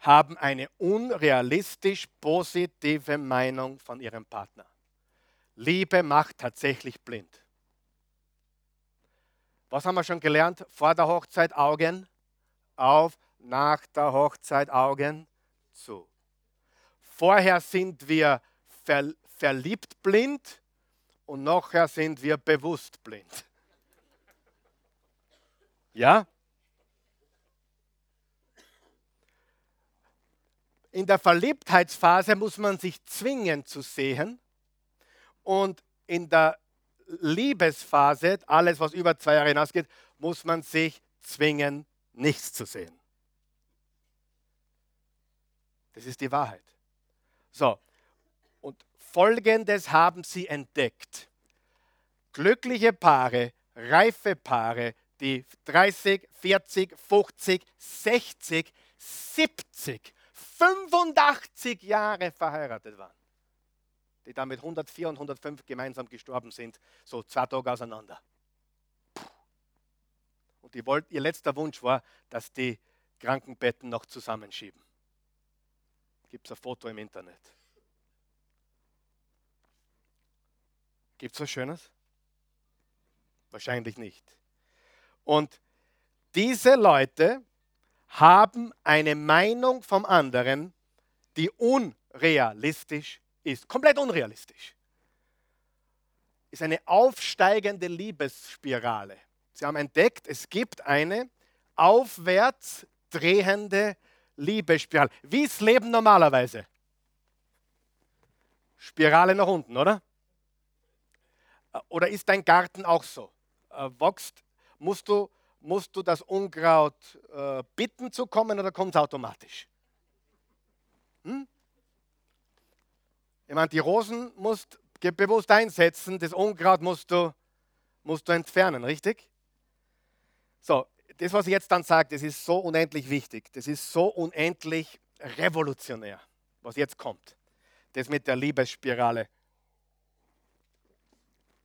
haben eine unrealistisch positive Meinung von ihrem Partner. Liebe macht tatsächlich blind. Was haben wir schon gelernt? Vor der Hochzeit Augen auf, nach der Hochzeit Augen zu. Vorher sind wir ver verliebt blind und nachher sind wir bewusst blind. Ja? In der Verliebtheitsphase muss man sich zwingen zu sehen und in der Liebesphase, alles was über zwei Jahre hinausgeht, muss man sich zwingen, nichts zu sehen. Das ist die Wahrheit. So, und Folgendes haben sie entdeckt. Glückliche Paare, reife Paare, die 30, 40, 50, 60, 70 85 Jahre verheiratet waren, die dann mit 104 und 105 gemeinsam gestorben sind, so zwei Tage auseinander. Und die wollt, ihr letzter Wunsch war, dass die Krankenbetten noch zusammenschieben. Gibt es ein Foto im Internet? Gibt es was Schönes? Wahrscheinlich nicht. Und diese Leute haben eine Meinung vom anderen, die unrealistisch ist. Komplett unrealistisch. Ist eine aufsteigende Liebesspirale. Sie haben entdeckt, es gibt eine aufwärts drehende Liebesspirale. Wie ist Leben normalerweise? Spirale nach unten, oder? Oder ist dein Garten auch so? Äh, wächst, musst du musst du das Unkraut äh, bitten zu kommen oder kommt es automatisch? Hm? Ich meine, die Rosen musst du bewusst einsetzen, das Unkraut musst du, musst du entfernen, richtig? So, das, was ich jetzt dann sage, das ist so unendlich wichtig. Das ist so unendlich revolutionär, was jetzt kommt. Das mit der Liebesspirale.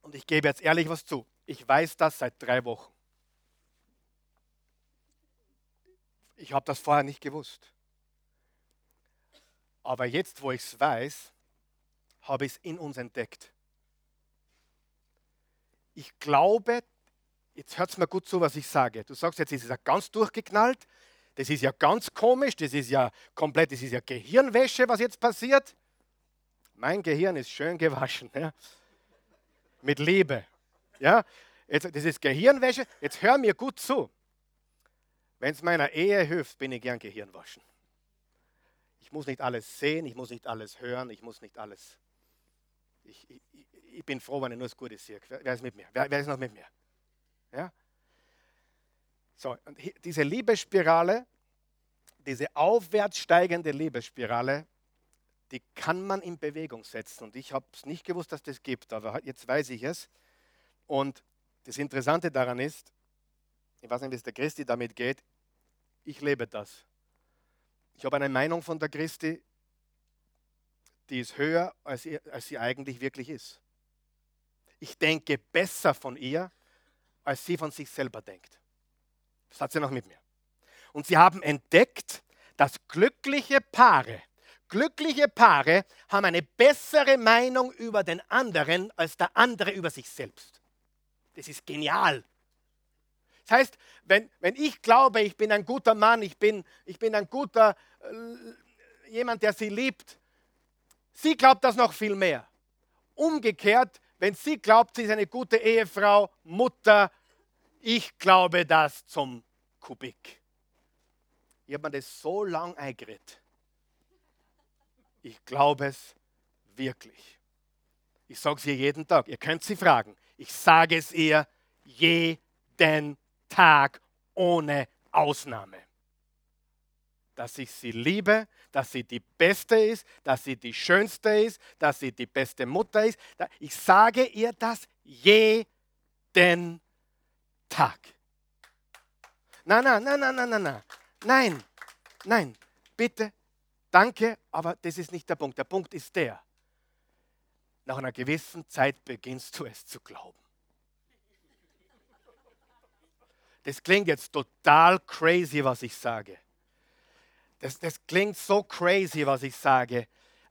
Und ich gebe jetzt ehrlich was zu. Ich weiß das seit drei Wochen. Ich habe das vorher nicht gewusst. Aber jetzt, wo ich es weiß, habe ich es in uns entdeckt. Ich glaube, jetzt hört es mir gut zu, was ich sage. Du sagst jetzt, ist es ja ganz durchgeknallt, das ist ja ganz komisch, das ist ja komplett, das ist ja Gehirnwäsche, was jetzt passiert. Mein Gehirn ist schön gewaschen, ja? mit Liebe. Ja? Jetzt, das ist Gehirnwäsche. Jetzt hör mir gut zu. Wenn es meiner Ehe hilft, bin ich gern Gehirn waschen. Ich muss nicht alles sehen, ich muss nicht alles hören, ich muss nicht alles. Ich, ich, ich bin froh, wenn ich nur das Gute sehe. Wer, wer ist mit mir? Wer, wer, ist noch mit mir? Ja? So, und diese Liebesspirale, diese aufwärts steigende Liebesspirale, die kann man in Bewegung setzen. Und ich habe es nicht gewusst, dass das gibt, aber jetzt weiß ich es. Und das Interessante daran ist, ich weiß nicht, wie es der Christi damit geht, ich lebe das. Ich habe eine Meinung von der Christi, die ist höher, als, ihr, als sie eigentlich wirklich ist. Ich denke besser von ihr, als sie von sich selber denkt. Das hat sie noch mit mir. Und sie haben entdeckt, dass glückliche Paare, glückliche Paare haben eine bessere Meinung über den anderen als der andere über sich selbst. Das ist genial. Das heißt, wenn, wenn ich glaube, ich bin ein guter Mann, ich bin, ich bin ein guter, äh, jemand, der sie liebt, sie glaubt das noch viel mehr. umgekehrt, wenn sie glaubt, sie ist eine gute Ehefrau, Mutter, ich glaube das zum Kubik. Ich habe mir das so lang eingeredet. Ich glaube es wirklich. Ich sage es ihr jeden Tag. Ihr könnt sie fragen. Ich sage es ihr jeden Tag ohne Ausnahme. Dass ich sie liebe, dass sie die Beste ist, dass sie die Schönste ist, dass sie die beste Mutter ist. Ich sage ihr das jeden Tag. Nein, nein, nein, nein, nein, nein, nein. Nein, nein, bitte, danke, aber das ist nicht der Punkt. Der Punkt ist der, nach einer gewissen Zeit beginnst du es zu glauben. Das klingt jetzt total crazy, was ich sage. Das, das klingt so crazy, was ich sage.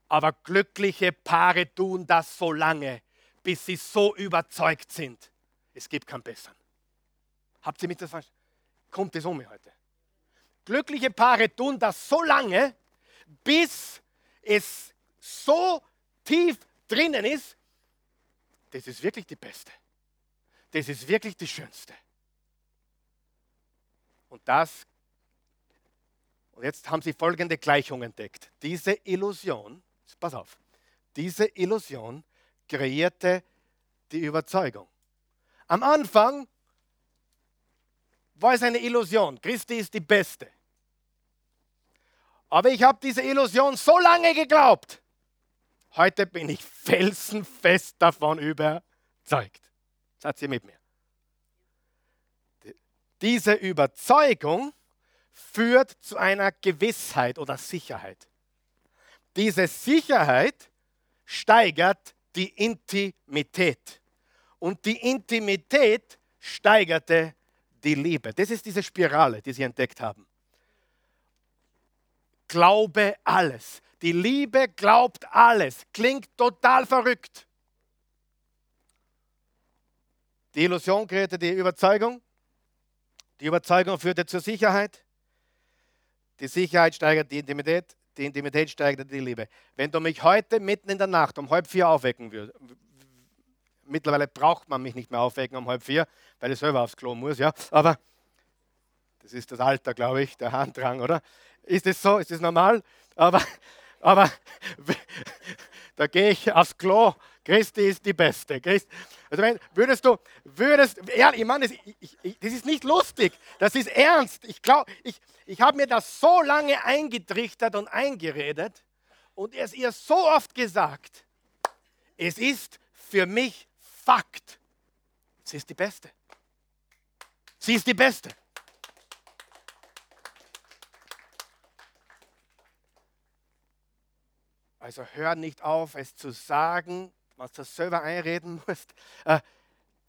Aber glückliche Paare tun das so lange, bis sie so überzeugt sind. Es gibt keinen besseren. Habt ihr mich das verstanden? Kommt es um mich heute? Glückliche Paare tun das so lange, bis es so tief drinnen ist, das ist wirklich die beste. Das ist wirklich die schönste. Und das, und jetzt haben sie folgende Gleichung entdeckt. Diese Illusion, pass auf, diese Illusion kreierte die Überzeugung. Am Anfang war es eine Illusion. Christi ist die Beste. Aber ich habe diese Illusion so lange geglaubt. Heute bin ich felsenfest davon überzeugt. Seid ihr mit mir? Diese Überzeugung führt zu einer Gewissheit oder Sicherheit. Diese Sicherheit steigert die Intimität. Und die Intimität steigerte die Liebe. Das ist diese Spirale, die sie entdeckt haben. Glaube alles. Die Liebe glaubt alles. Klingt total verrückt. Die Illusion kreierte die Überzeugung. Die Überzeugung führte zur Sicherheit. Die Sicherheit steigert die Intimität. Die Intimität steigert die Liebe. Wenn du mich heute mitten in der Nacht um halb vier aufwecken würdest, mittlerweile braucht man mich nicht mehr aufwecken um halb vier, weil ich selber aufs Klo muss, ja. Aber das ist das Alter, glaube ich, der Handdrang, oder? Ist das so? Ist das normal? Aber, aber da gehe ich aufs Klo. Christi ist die Beste. Christ, also wenn, würdest du, würdest, ja, ich meine, das, ich, ich, das ist nicht lustig, das ist ernst. Ich glaube, ich, ich habe mir das so lange eingetrichtert und eingeredet und es ihr so oft gesagt. Es ist für mich Fakt. Sie ist die Beste. Sie ist die Beste. Also hör nicht auf, es zu sagen, was du selber einreden musst. Äh,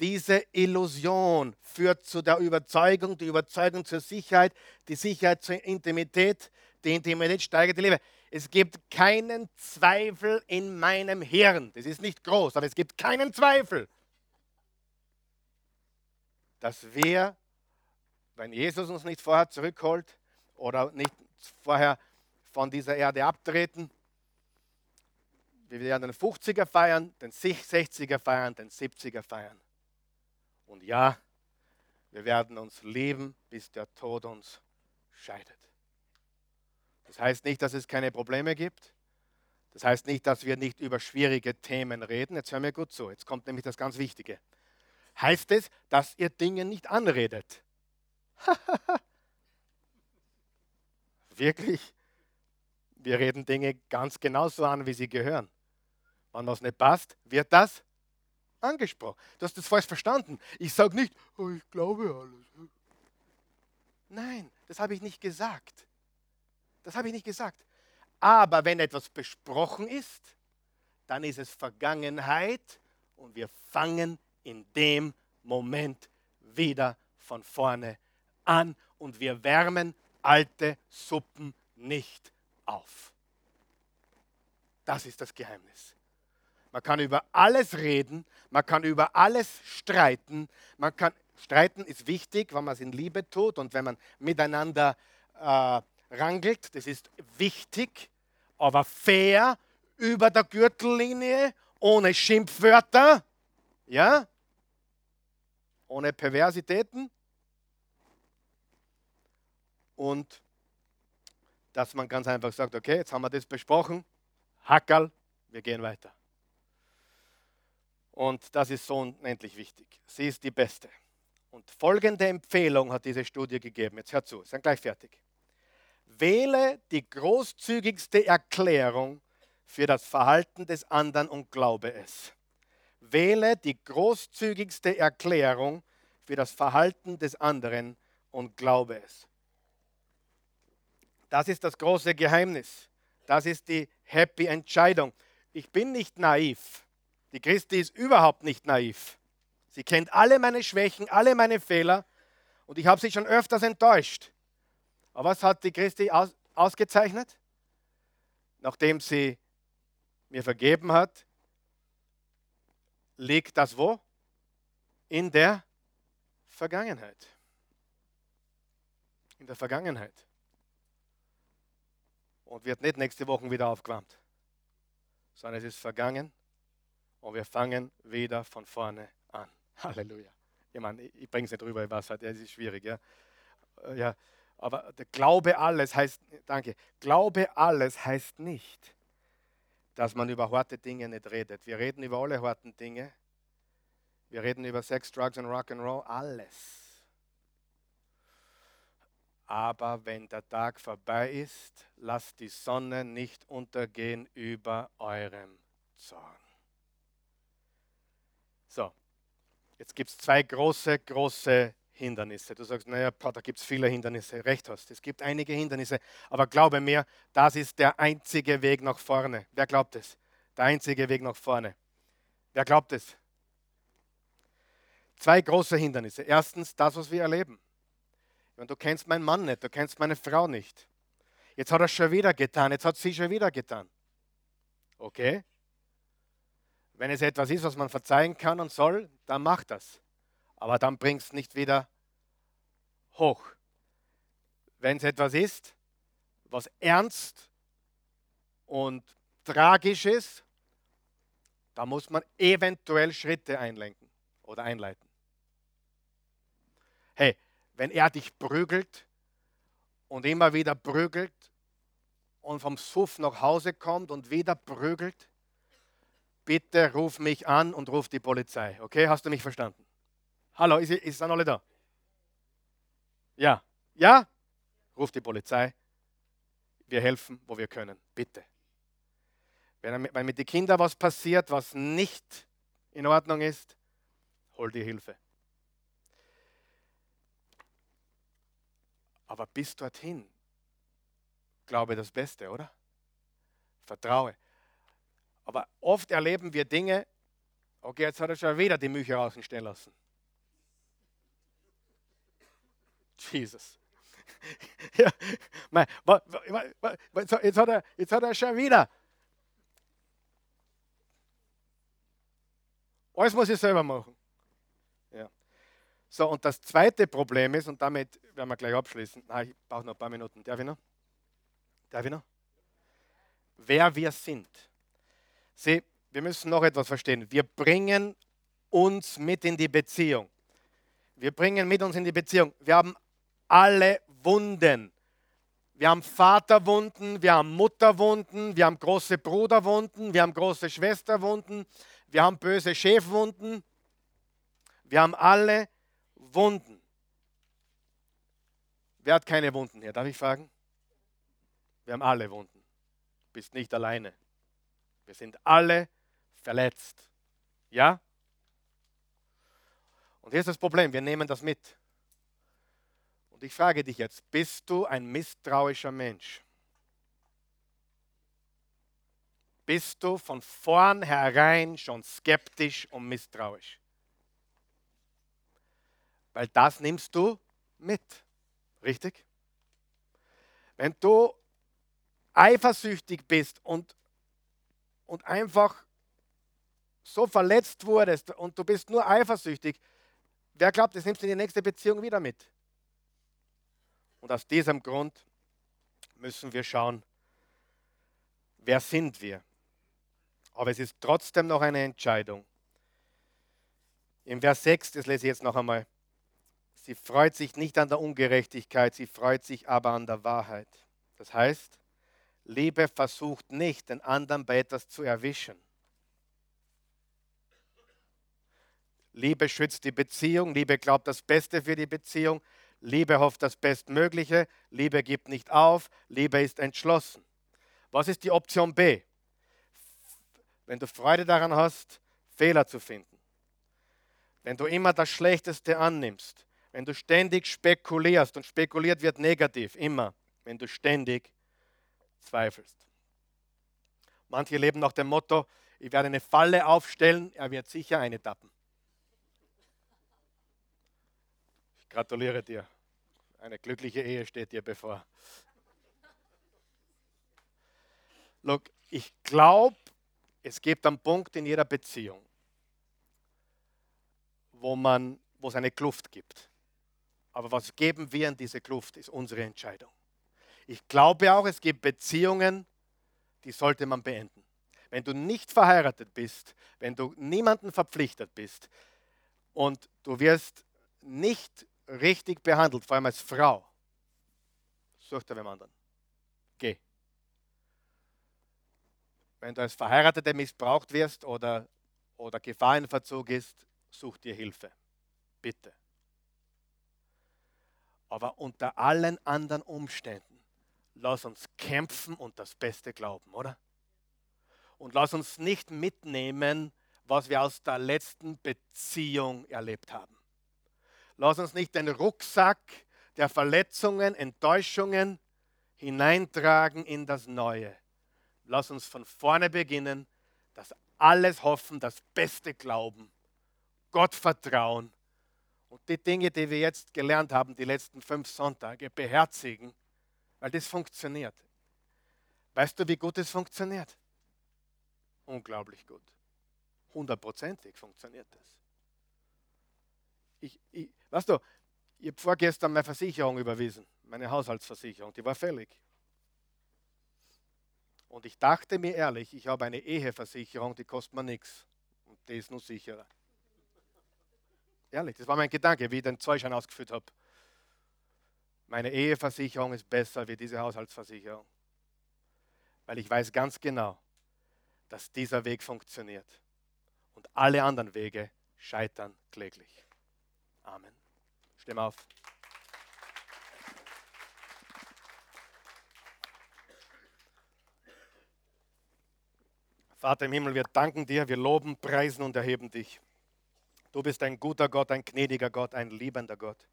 diese Illusion führt zu der Überzeugung, die Überzeugung zur Sicherheit, die Sicherheit zur Intimität, die Intimität steigert die Liebe. Es gibt keinen Zweifel in meinem Hirn. Das ist nicht groß, aber es gibt keinen Zweifel, dass wir, wenn Jesus uns nicht vorher zurückholt oder nicht vorher von dieser Erde abtreten, wir werden den 50er feiern, den 60er feiern, den 70er feiern. Und ja, wir werden uns lieben, bis der Tod uns scheidet. Das heißt nicht, dass es keine Probleme gibt. Das heißt nicht, dass wir nicht über schwierige Themen reden. Jetzt hör mir gut zu. Jetzt kommt nämlich das ganz Wichtige. Heißt es, dass ihr Dinge nicht anredet? Wirklich? Wir reden Dinge ganz genauso an, wie sie gehören. Wenn was nicht passt, wird das angesprochen. Du hast das falsch verstanden. Ich sage nicht, oh, ich glaube alles. Nein, das habe ich nicht gesagt. Das habe ich nicht gesagt. Aber wenn etwas besprochen ist, dann ist es Vergangenheit und wir fangen in dem Moment wieder von vorne an und wir wärmen alte Suppen nicht auf. Das ist das Geheimnis. Man kann über alles reden, man kann über alles streiten. Man kann, streiten ist wichtig, wenn man es in Liebe tut und wenn man miteinander äh, rangelt. Das ist wichtig, aber fair über der Gürtellinie ohne Schimpfwörter, ja, ohne Perversitäten und dass man ganz einfach sagt, okay, jetzt haben wir das besprochen, Hackerl, wir gehen weiter. Und das ist so unendlich wichtig. Sie ist die Beste. Und folgende Empfehlung hat diese Studie gegeben. Jetzt hört zu, sind gleich fertig. Wähle die großzügigste Erklärung für das Verhalten des anderen und glaube es. Wähle die großzügigste Erklärung für das Verhalten des anderen und glaube es. Das ist das große Geheimnis. Das ist die happy Entscheidung. Ich bin nicht naiv. Die Christi ist überhaupt nicht naiv. Sie kennt alle meine Schwächen, alle meine Fehler und ich habe sie schon öfters enttäuscht. Aber was hat die Christi aus, ausgezeichnet? Nachdem sie mir vergeben hat, liegt das wo? In der Vergangenheit. In der Vergangenheit. Und wird nicht nächste Woche wieder aufgewärmt, sondern es ist vergangen und wir fangen wieder von vorne an. Halleluja. Ich meine, ich bringe es nicht rüber, ich weiß halt, es ist schwierig. Ja. Äh, ja, aber der Glaube alles heißt, danke, Glaube alles heißt nicht, dass man über harte Dinge nicht redet. Wir reden über alle harten Dinge. Wir reden über Sex, Drugs und Rock'n'Roll, alles. Aber wenn der Tag vorbei ist, lasst die Sonne nicht untergehen über eurem Zorn. So, Jetzt gibt es zwei große, große Hindernisse. Du sagst, naja, da gibt es viele Hindernisse. Recht hast, es gibt einige Hindernisse. Aber glaube mir, das ist der einzige Weg nach vorne. Wer glaubt es? Der einzige Weg nach vorne. Wer glaubt es? Zwei große Hindernisse. Erstens das, was wir erleben. Und du kennst meinen Mann nicht, du kennst meine Frau nicht. Jetzt hat er schon wieder getan, jetzt hat sie schon wieder getan. Okay? Wenn es etwas ist, was man verzeihen kann und soll, dann mach das. Aber dann bring es nicht wieder hoch. Wenn es etwas ist, was ernst und tragisch ist, da muss man eventuell Schritte einlenken oder einleiten. Hey, wenn er dich prügelt und immer wieder prügelt und vom Suff nach Hause kommt und wieder prügelt, bitte ruf mich an und ruf die Polizei. Okay, hast du mich verstanden? Hallo, ist, ist dann alle da? Ja. Ja? Ruf die Polizei. Wir helfen, wo wir können. Bitte. Wenn, wenn mit den Kindern was passiert, was nicht in Ordnung ist, hol dir Hilfe. Aber bis dorthin, glaube das Beste, oder? Vertraue. Aber oft erleben wir Dinge, okay, jetzt hat er schon wieder die Milch rausstellen lassen. Jesus. ja, jetzt, hat er, jetzt hat er schon wieder. Alles muss ich selber machen. Ja. So, und das zweite Problem ist, und damit werden wir gleich abschließen. Nein, ich brauche noch ein paar Minuten. Darf ich noch? Darf ich noch? Wer wir sind. Sieh, wir müssen noch etwas verstehen. Wir bringen uns mit in die Beziehung. Wir bringen mit uns in die Beziehung. Wir haben alle Wunden. Wir haben Vaterwunden, wir haben Mutterwunden, wir haben große Bruderwunden, wir haben große Schwesterwunden, wir haben böse Chefwunden. Wir haben alle Wunden. Wer hat keine Wunden hier? Darf ich fragen? Wir haben alle Wunden. Du bist nicht alleine. Wir sind alle verletzt. Ja? Und hier ist das Problem, wir nehmen das mit. Und ich frage dich jetzt, bist du ein misstrauischer Mensch? Bist du von vornherein schon skeptisch und misstrauisch? Weil das nimmst du mit. Richtig? Wenn du eifersüchtig bist und und einfach so verletzt wurdest und du bist nur eifersüchtig, wer glaubt, das nimmst du in die nächste Beziehung wieder mit? Und aus diesem Grund müssen wir schauen, wer sind wir? Aber es ist trotzdem noch eine Entscheidung. Im Vers 6, das lese ich jetzt noch einmal. Sie freut sich nicht an der Ungerechtigkeit, sie freut sich aber an der Wahrheit. Das heißt, Liebe versucht nicht, den anderen bei etwas zu erwischen. Liebe schützt die Beziehung, Liebe glaubt das Beste für die Beziehung, Liebe hofft das Bestmögliche, Liebe gibt nicht auf, Liebe ist entschlossen. Was ist die Option B? Wenn du Freude daran hast, Fehler zu finden, wenn du immer das Schlechteste annimmst, wenn du ständig spekulierst und spekuliert wird negativ, immer, wenn du ständig zweifelst. Manche leben nach dem Motto, ich werde eine Falle aufstellen, er wird sicher eine tappen. Ich gratuliere dir. Eine glückliche Ehe steht dir bevor. Look, ich glaube, es gibt einen Punkt in jeder Beziehung, wo, man, wo es eine Kluft gibt. Aber was geben wir in diese Kluft, ist unsere Entscheidung. Ich glaube auch, es gibt Beziehungen, die sollte man beenden. Wenn du nicht verheiratet bist, wenn du niemanden verpflichtet bist und du wirst nicht richtig behandelt, vor allem als Frau, such dir wem anderen. Geh. Wenn du als Verheiratete missbraucht wirst oder, oder Verzug ist, such dir Hilfe. Bitte. Aber unter allen anderen Umständen, lass uns kämpfen und das Beste glauben, oder? Und lass uns nicht mitnehmen, was wir aus der letzten Beziehung erlebt haben. Lass uns nicht den Rucksack der Verletzungen, Enttäuschungen hineintragen in das Neue. Lass uns von vorne beginnen, das alles hoffen, das Beste glauben, Gott vertrauen und die Dinge, die wir jetzt gelernt haben, die letzten fünf Sonntage, beherzigen, weil das funktioniert. Weißt du, wie gut es funktioniert? Unglaublich gut. Hundertprozentig funktioniert das. Ich, ich, weißt du, ich habe vorgestern meine Versicherung überwiesen, meine Haushaltsversicherung, die war fällig. Und ich dachte mir ehrlich, ich habe eine Eheversicherung, die kostet mir nichts. Und die ist nur sicherer. Ehrlich, das war mein Gedanke, wie ich den Zollschein ausgeführt habe. Meine Eheversicherung ist besser wie diese Haushaltsversicherung. Weil ich weiß ganz genau, dass dieser Weg funktioniert. Und alle anderen Wege scheitern kläglich. Amen. Stimme auf. Vater im Himmel, wir danken dir, wir loben, preisen und erheben dich. Du bist ein guter Gott, ein gnädiger Gott, ein liebender Gott.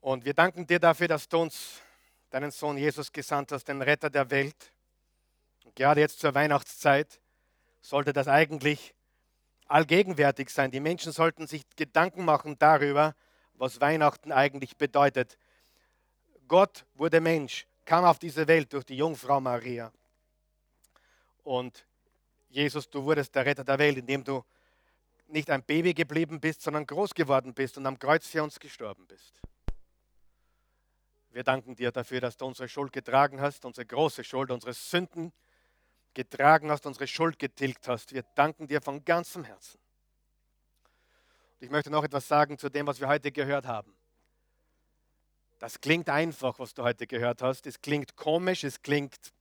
Und wir danken dir dafür, dass du uns deinen Sohn Jesus gesandt hast, den Retter der Welt. Und gerade jetzt zur Weihnachtszeit sollte das eigentlich allgegenwärtig sein. Die Menschen sollten sich Gedanken machen darüber, was Weihnachten eigentlich bedeutet. Gott wurde Mensch, kam auf diese Welt durch die Jungfrau Maria. Und Jesus, du wurdest der Retter der Welt, indem du nicht ein Baby geblieben bist, sondern groß geworden bist und am Kreuz für uns gestorben bist. Wir danken dir dafür, dass du unsere Schuld getragen hast, unsere große Schuld, unsere Sünden getragen hast, unsere Schuld getilgt hast. Wir danken dir von ganzem Herzen. Und ich möchte noch etwas sagen zu dem, was wir heute gehört haben. Das klingt einfach, was du heute gehört hast. Es klingt komisch, es klingt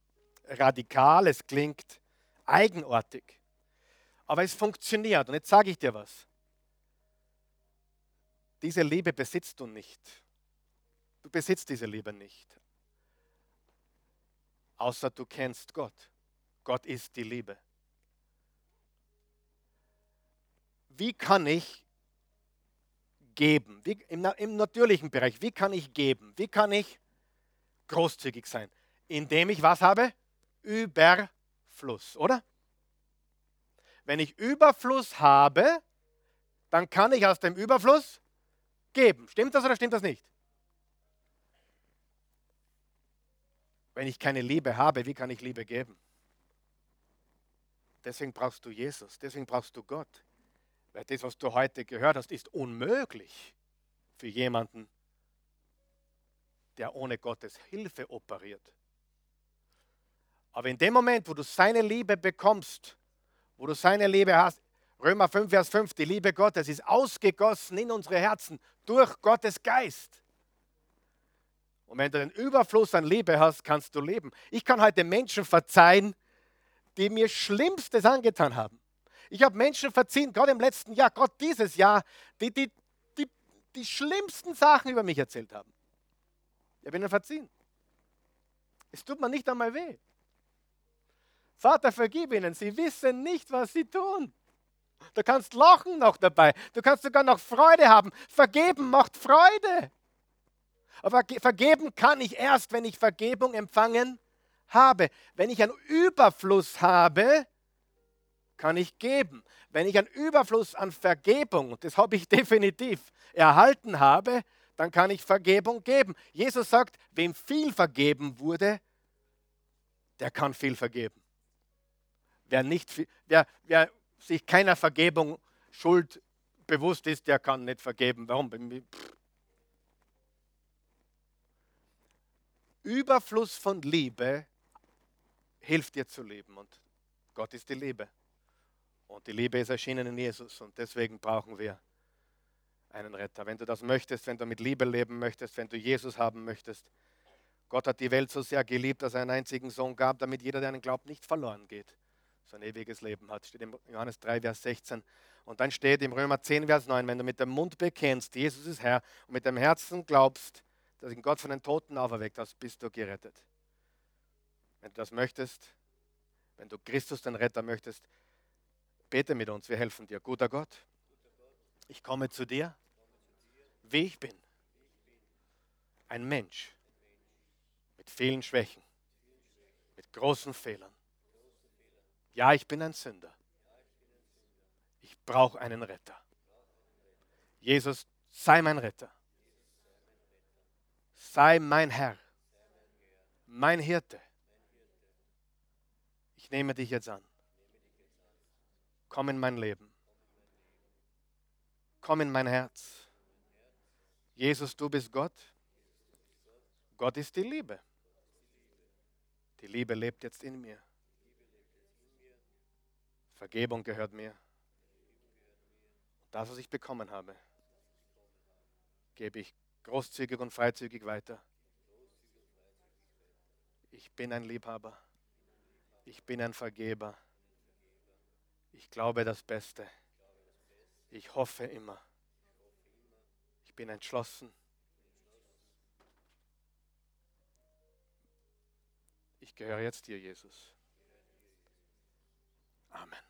radikal, es klingt eigenartig. Aber es funktioniert. Und jetzt sage ich dir was. Diese Liebe besitzt du nicht. Du besitzt diese Liebe nicht. Außer du kennst Gott. Gott ist die Liebe. Wie kann ich geben? Wie, im, Im natürlichen Bereich, wie kann ich geben? Wie kann ich großzügig sein? Indem ich was habe? Überfluss, oder? Wenn ich Überfluss habe, dann kann ich aus dem Überfluss geben. Stimmt das oder stimmt das nicht? Wenn ich keine Liebe habe, wie kann ich Liebe geben? Deswegen brauchst du Jesus, deswegen brauchst du Gott. Weil das, was du heute gehört hast, ist unmöglich für jemanden, der ohne Gottes Hilfe operiert. Aber in dem Moment, wo du seine Liebe bekommst, wo du seine Liebe hast, Römer 5, Vers 5, die Liebe Gottes ist ausgegossen in unsere Herzen durch Gottes Geist. Und wenn du den Überfluss an Liebe hast, kannst du leben. Ich kann heute Menschen verzeihen, die mir Schlimmstes angetan haben. Ich habe Menschen verziehen, gerade im letzten Jahr, gerade dieses Jahr, die die, die die schlimmsten Sachen über mich erzählt haben. Ich habe ihnen verziehen. Es tut mir nicht einmal weh. Vater, vergib ihnen, sie wissen nicht, was sie tun. Du kannst lachen noch dabei. Du kannst sogar noch Freude haben. Vergeben macht Freude. Aber vergeben kann ich erst, wenn ich Vergebung empfangen habe. Wenn ich einen Überfluss habe, kann ich geben. Wenn ich einen Überfluss an Vergebung, das habe ich definitiv erhalten habe, dann kann ich Vergebung geben. Jesus sagt, wem viel vergeben wurde, der kann viel vergeben. Wer, nicht, wer, wer sich keiner Vergebung Schuld bewusst ist, der kann nicht vergeben. Warum? Überfluss von Liebe hilft dir zu leben und Gott ist die Liebe. Und die Liebe ist erschienen in Jesus und deswegen brauchen wir einen Retter. Wenn du das möchtest, wenn du mit Liebe leben möchtest, wenn du Jesus haben möchtest, Gott hat die Welt so sehr geliebt, dass er einen einzigen Sohn gab, damit jeder, der einen glaubt, nicht verloren geht, sondern ewiges Leben hat. Steht in Johannes 3, Vers 16. Und dann steht im Römer 10, Vers 9, wenn du mit dem Mund bekennst, Jesus ist Herr, und mit dem Herzen glaubst, dass ihn Gott von den Toten auferweckt hast, bist du gerettet. Wenn du das möchtest, wenn du Christus, den Retter, möchtest, bete mit uns, wir helfen dir. Guter Gott, ich komme zu dir, wie ich bin. Ein Mensch mit vielen Schwächen, mit großen Fehlern. Ja, ich bin ein Sünder. Ich brauche einen Retter. Jesus, sei mein Retter. Sei mein Herr, mein Hirte. Ich nehme dich jetzt an. Komm in mein Leben. Komm in mein Herz. Jesus, du bist Gott. Gott ist die Liebe. Die Liebe lebt jetzt in mir. Vergebung gehört mir. Das, was ich bekommen habe, gebe ich großzügig und freizügig weiter. Ich bin ein Liebhaber. Ich bin ein Vergeber. Ich glaube das Beste. Ich hoffe immer. Ich bin entschlossen. Ich gehöre jetzt dir, Jesus. Amen.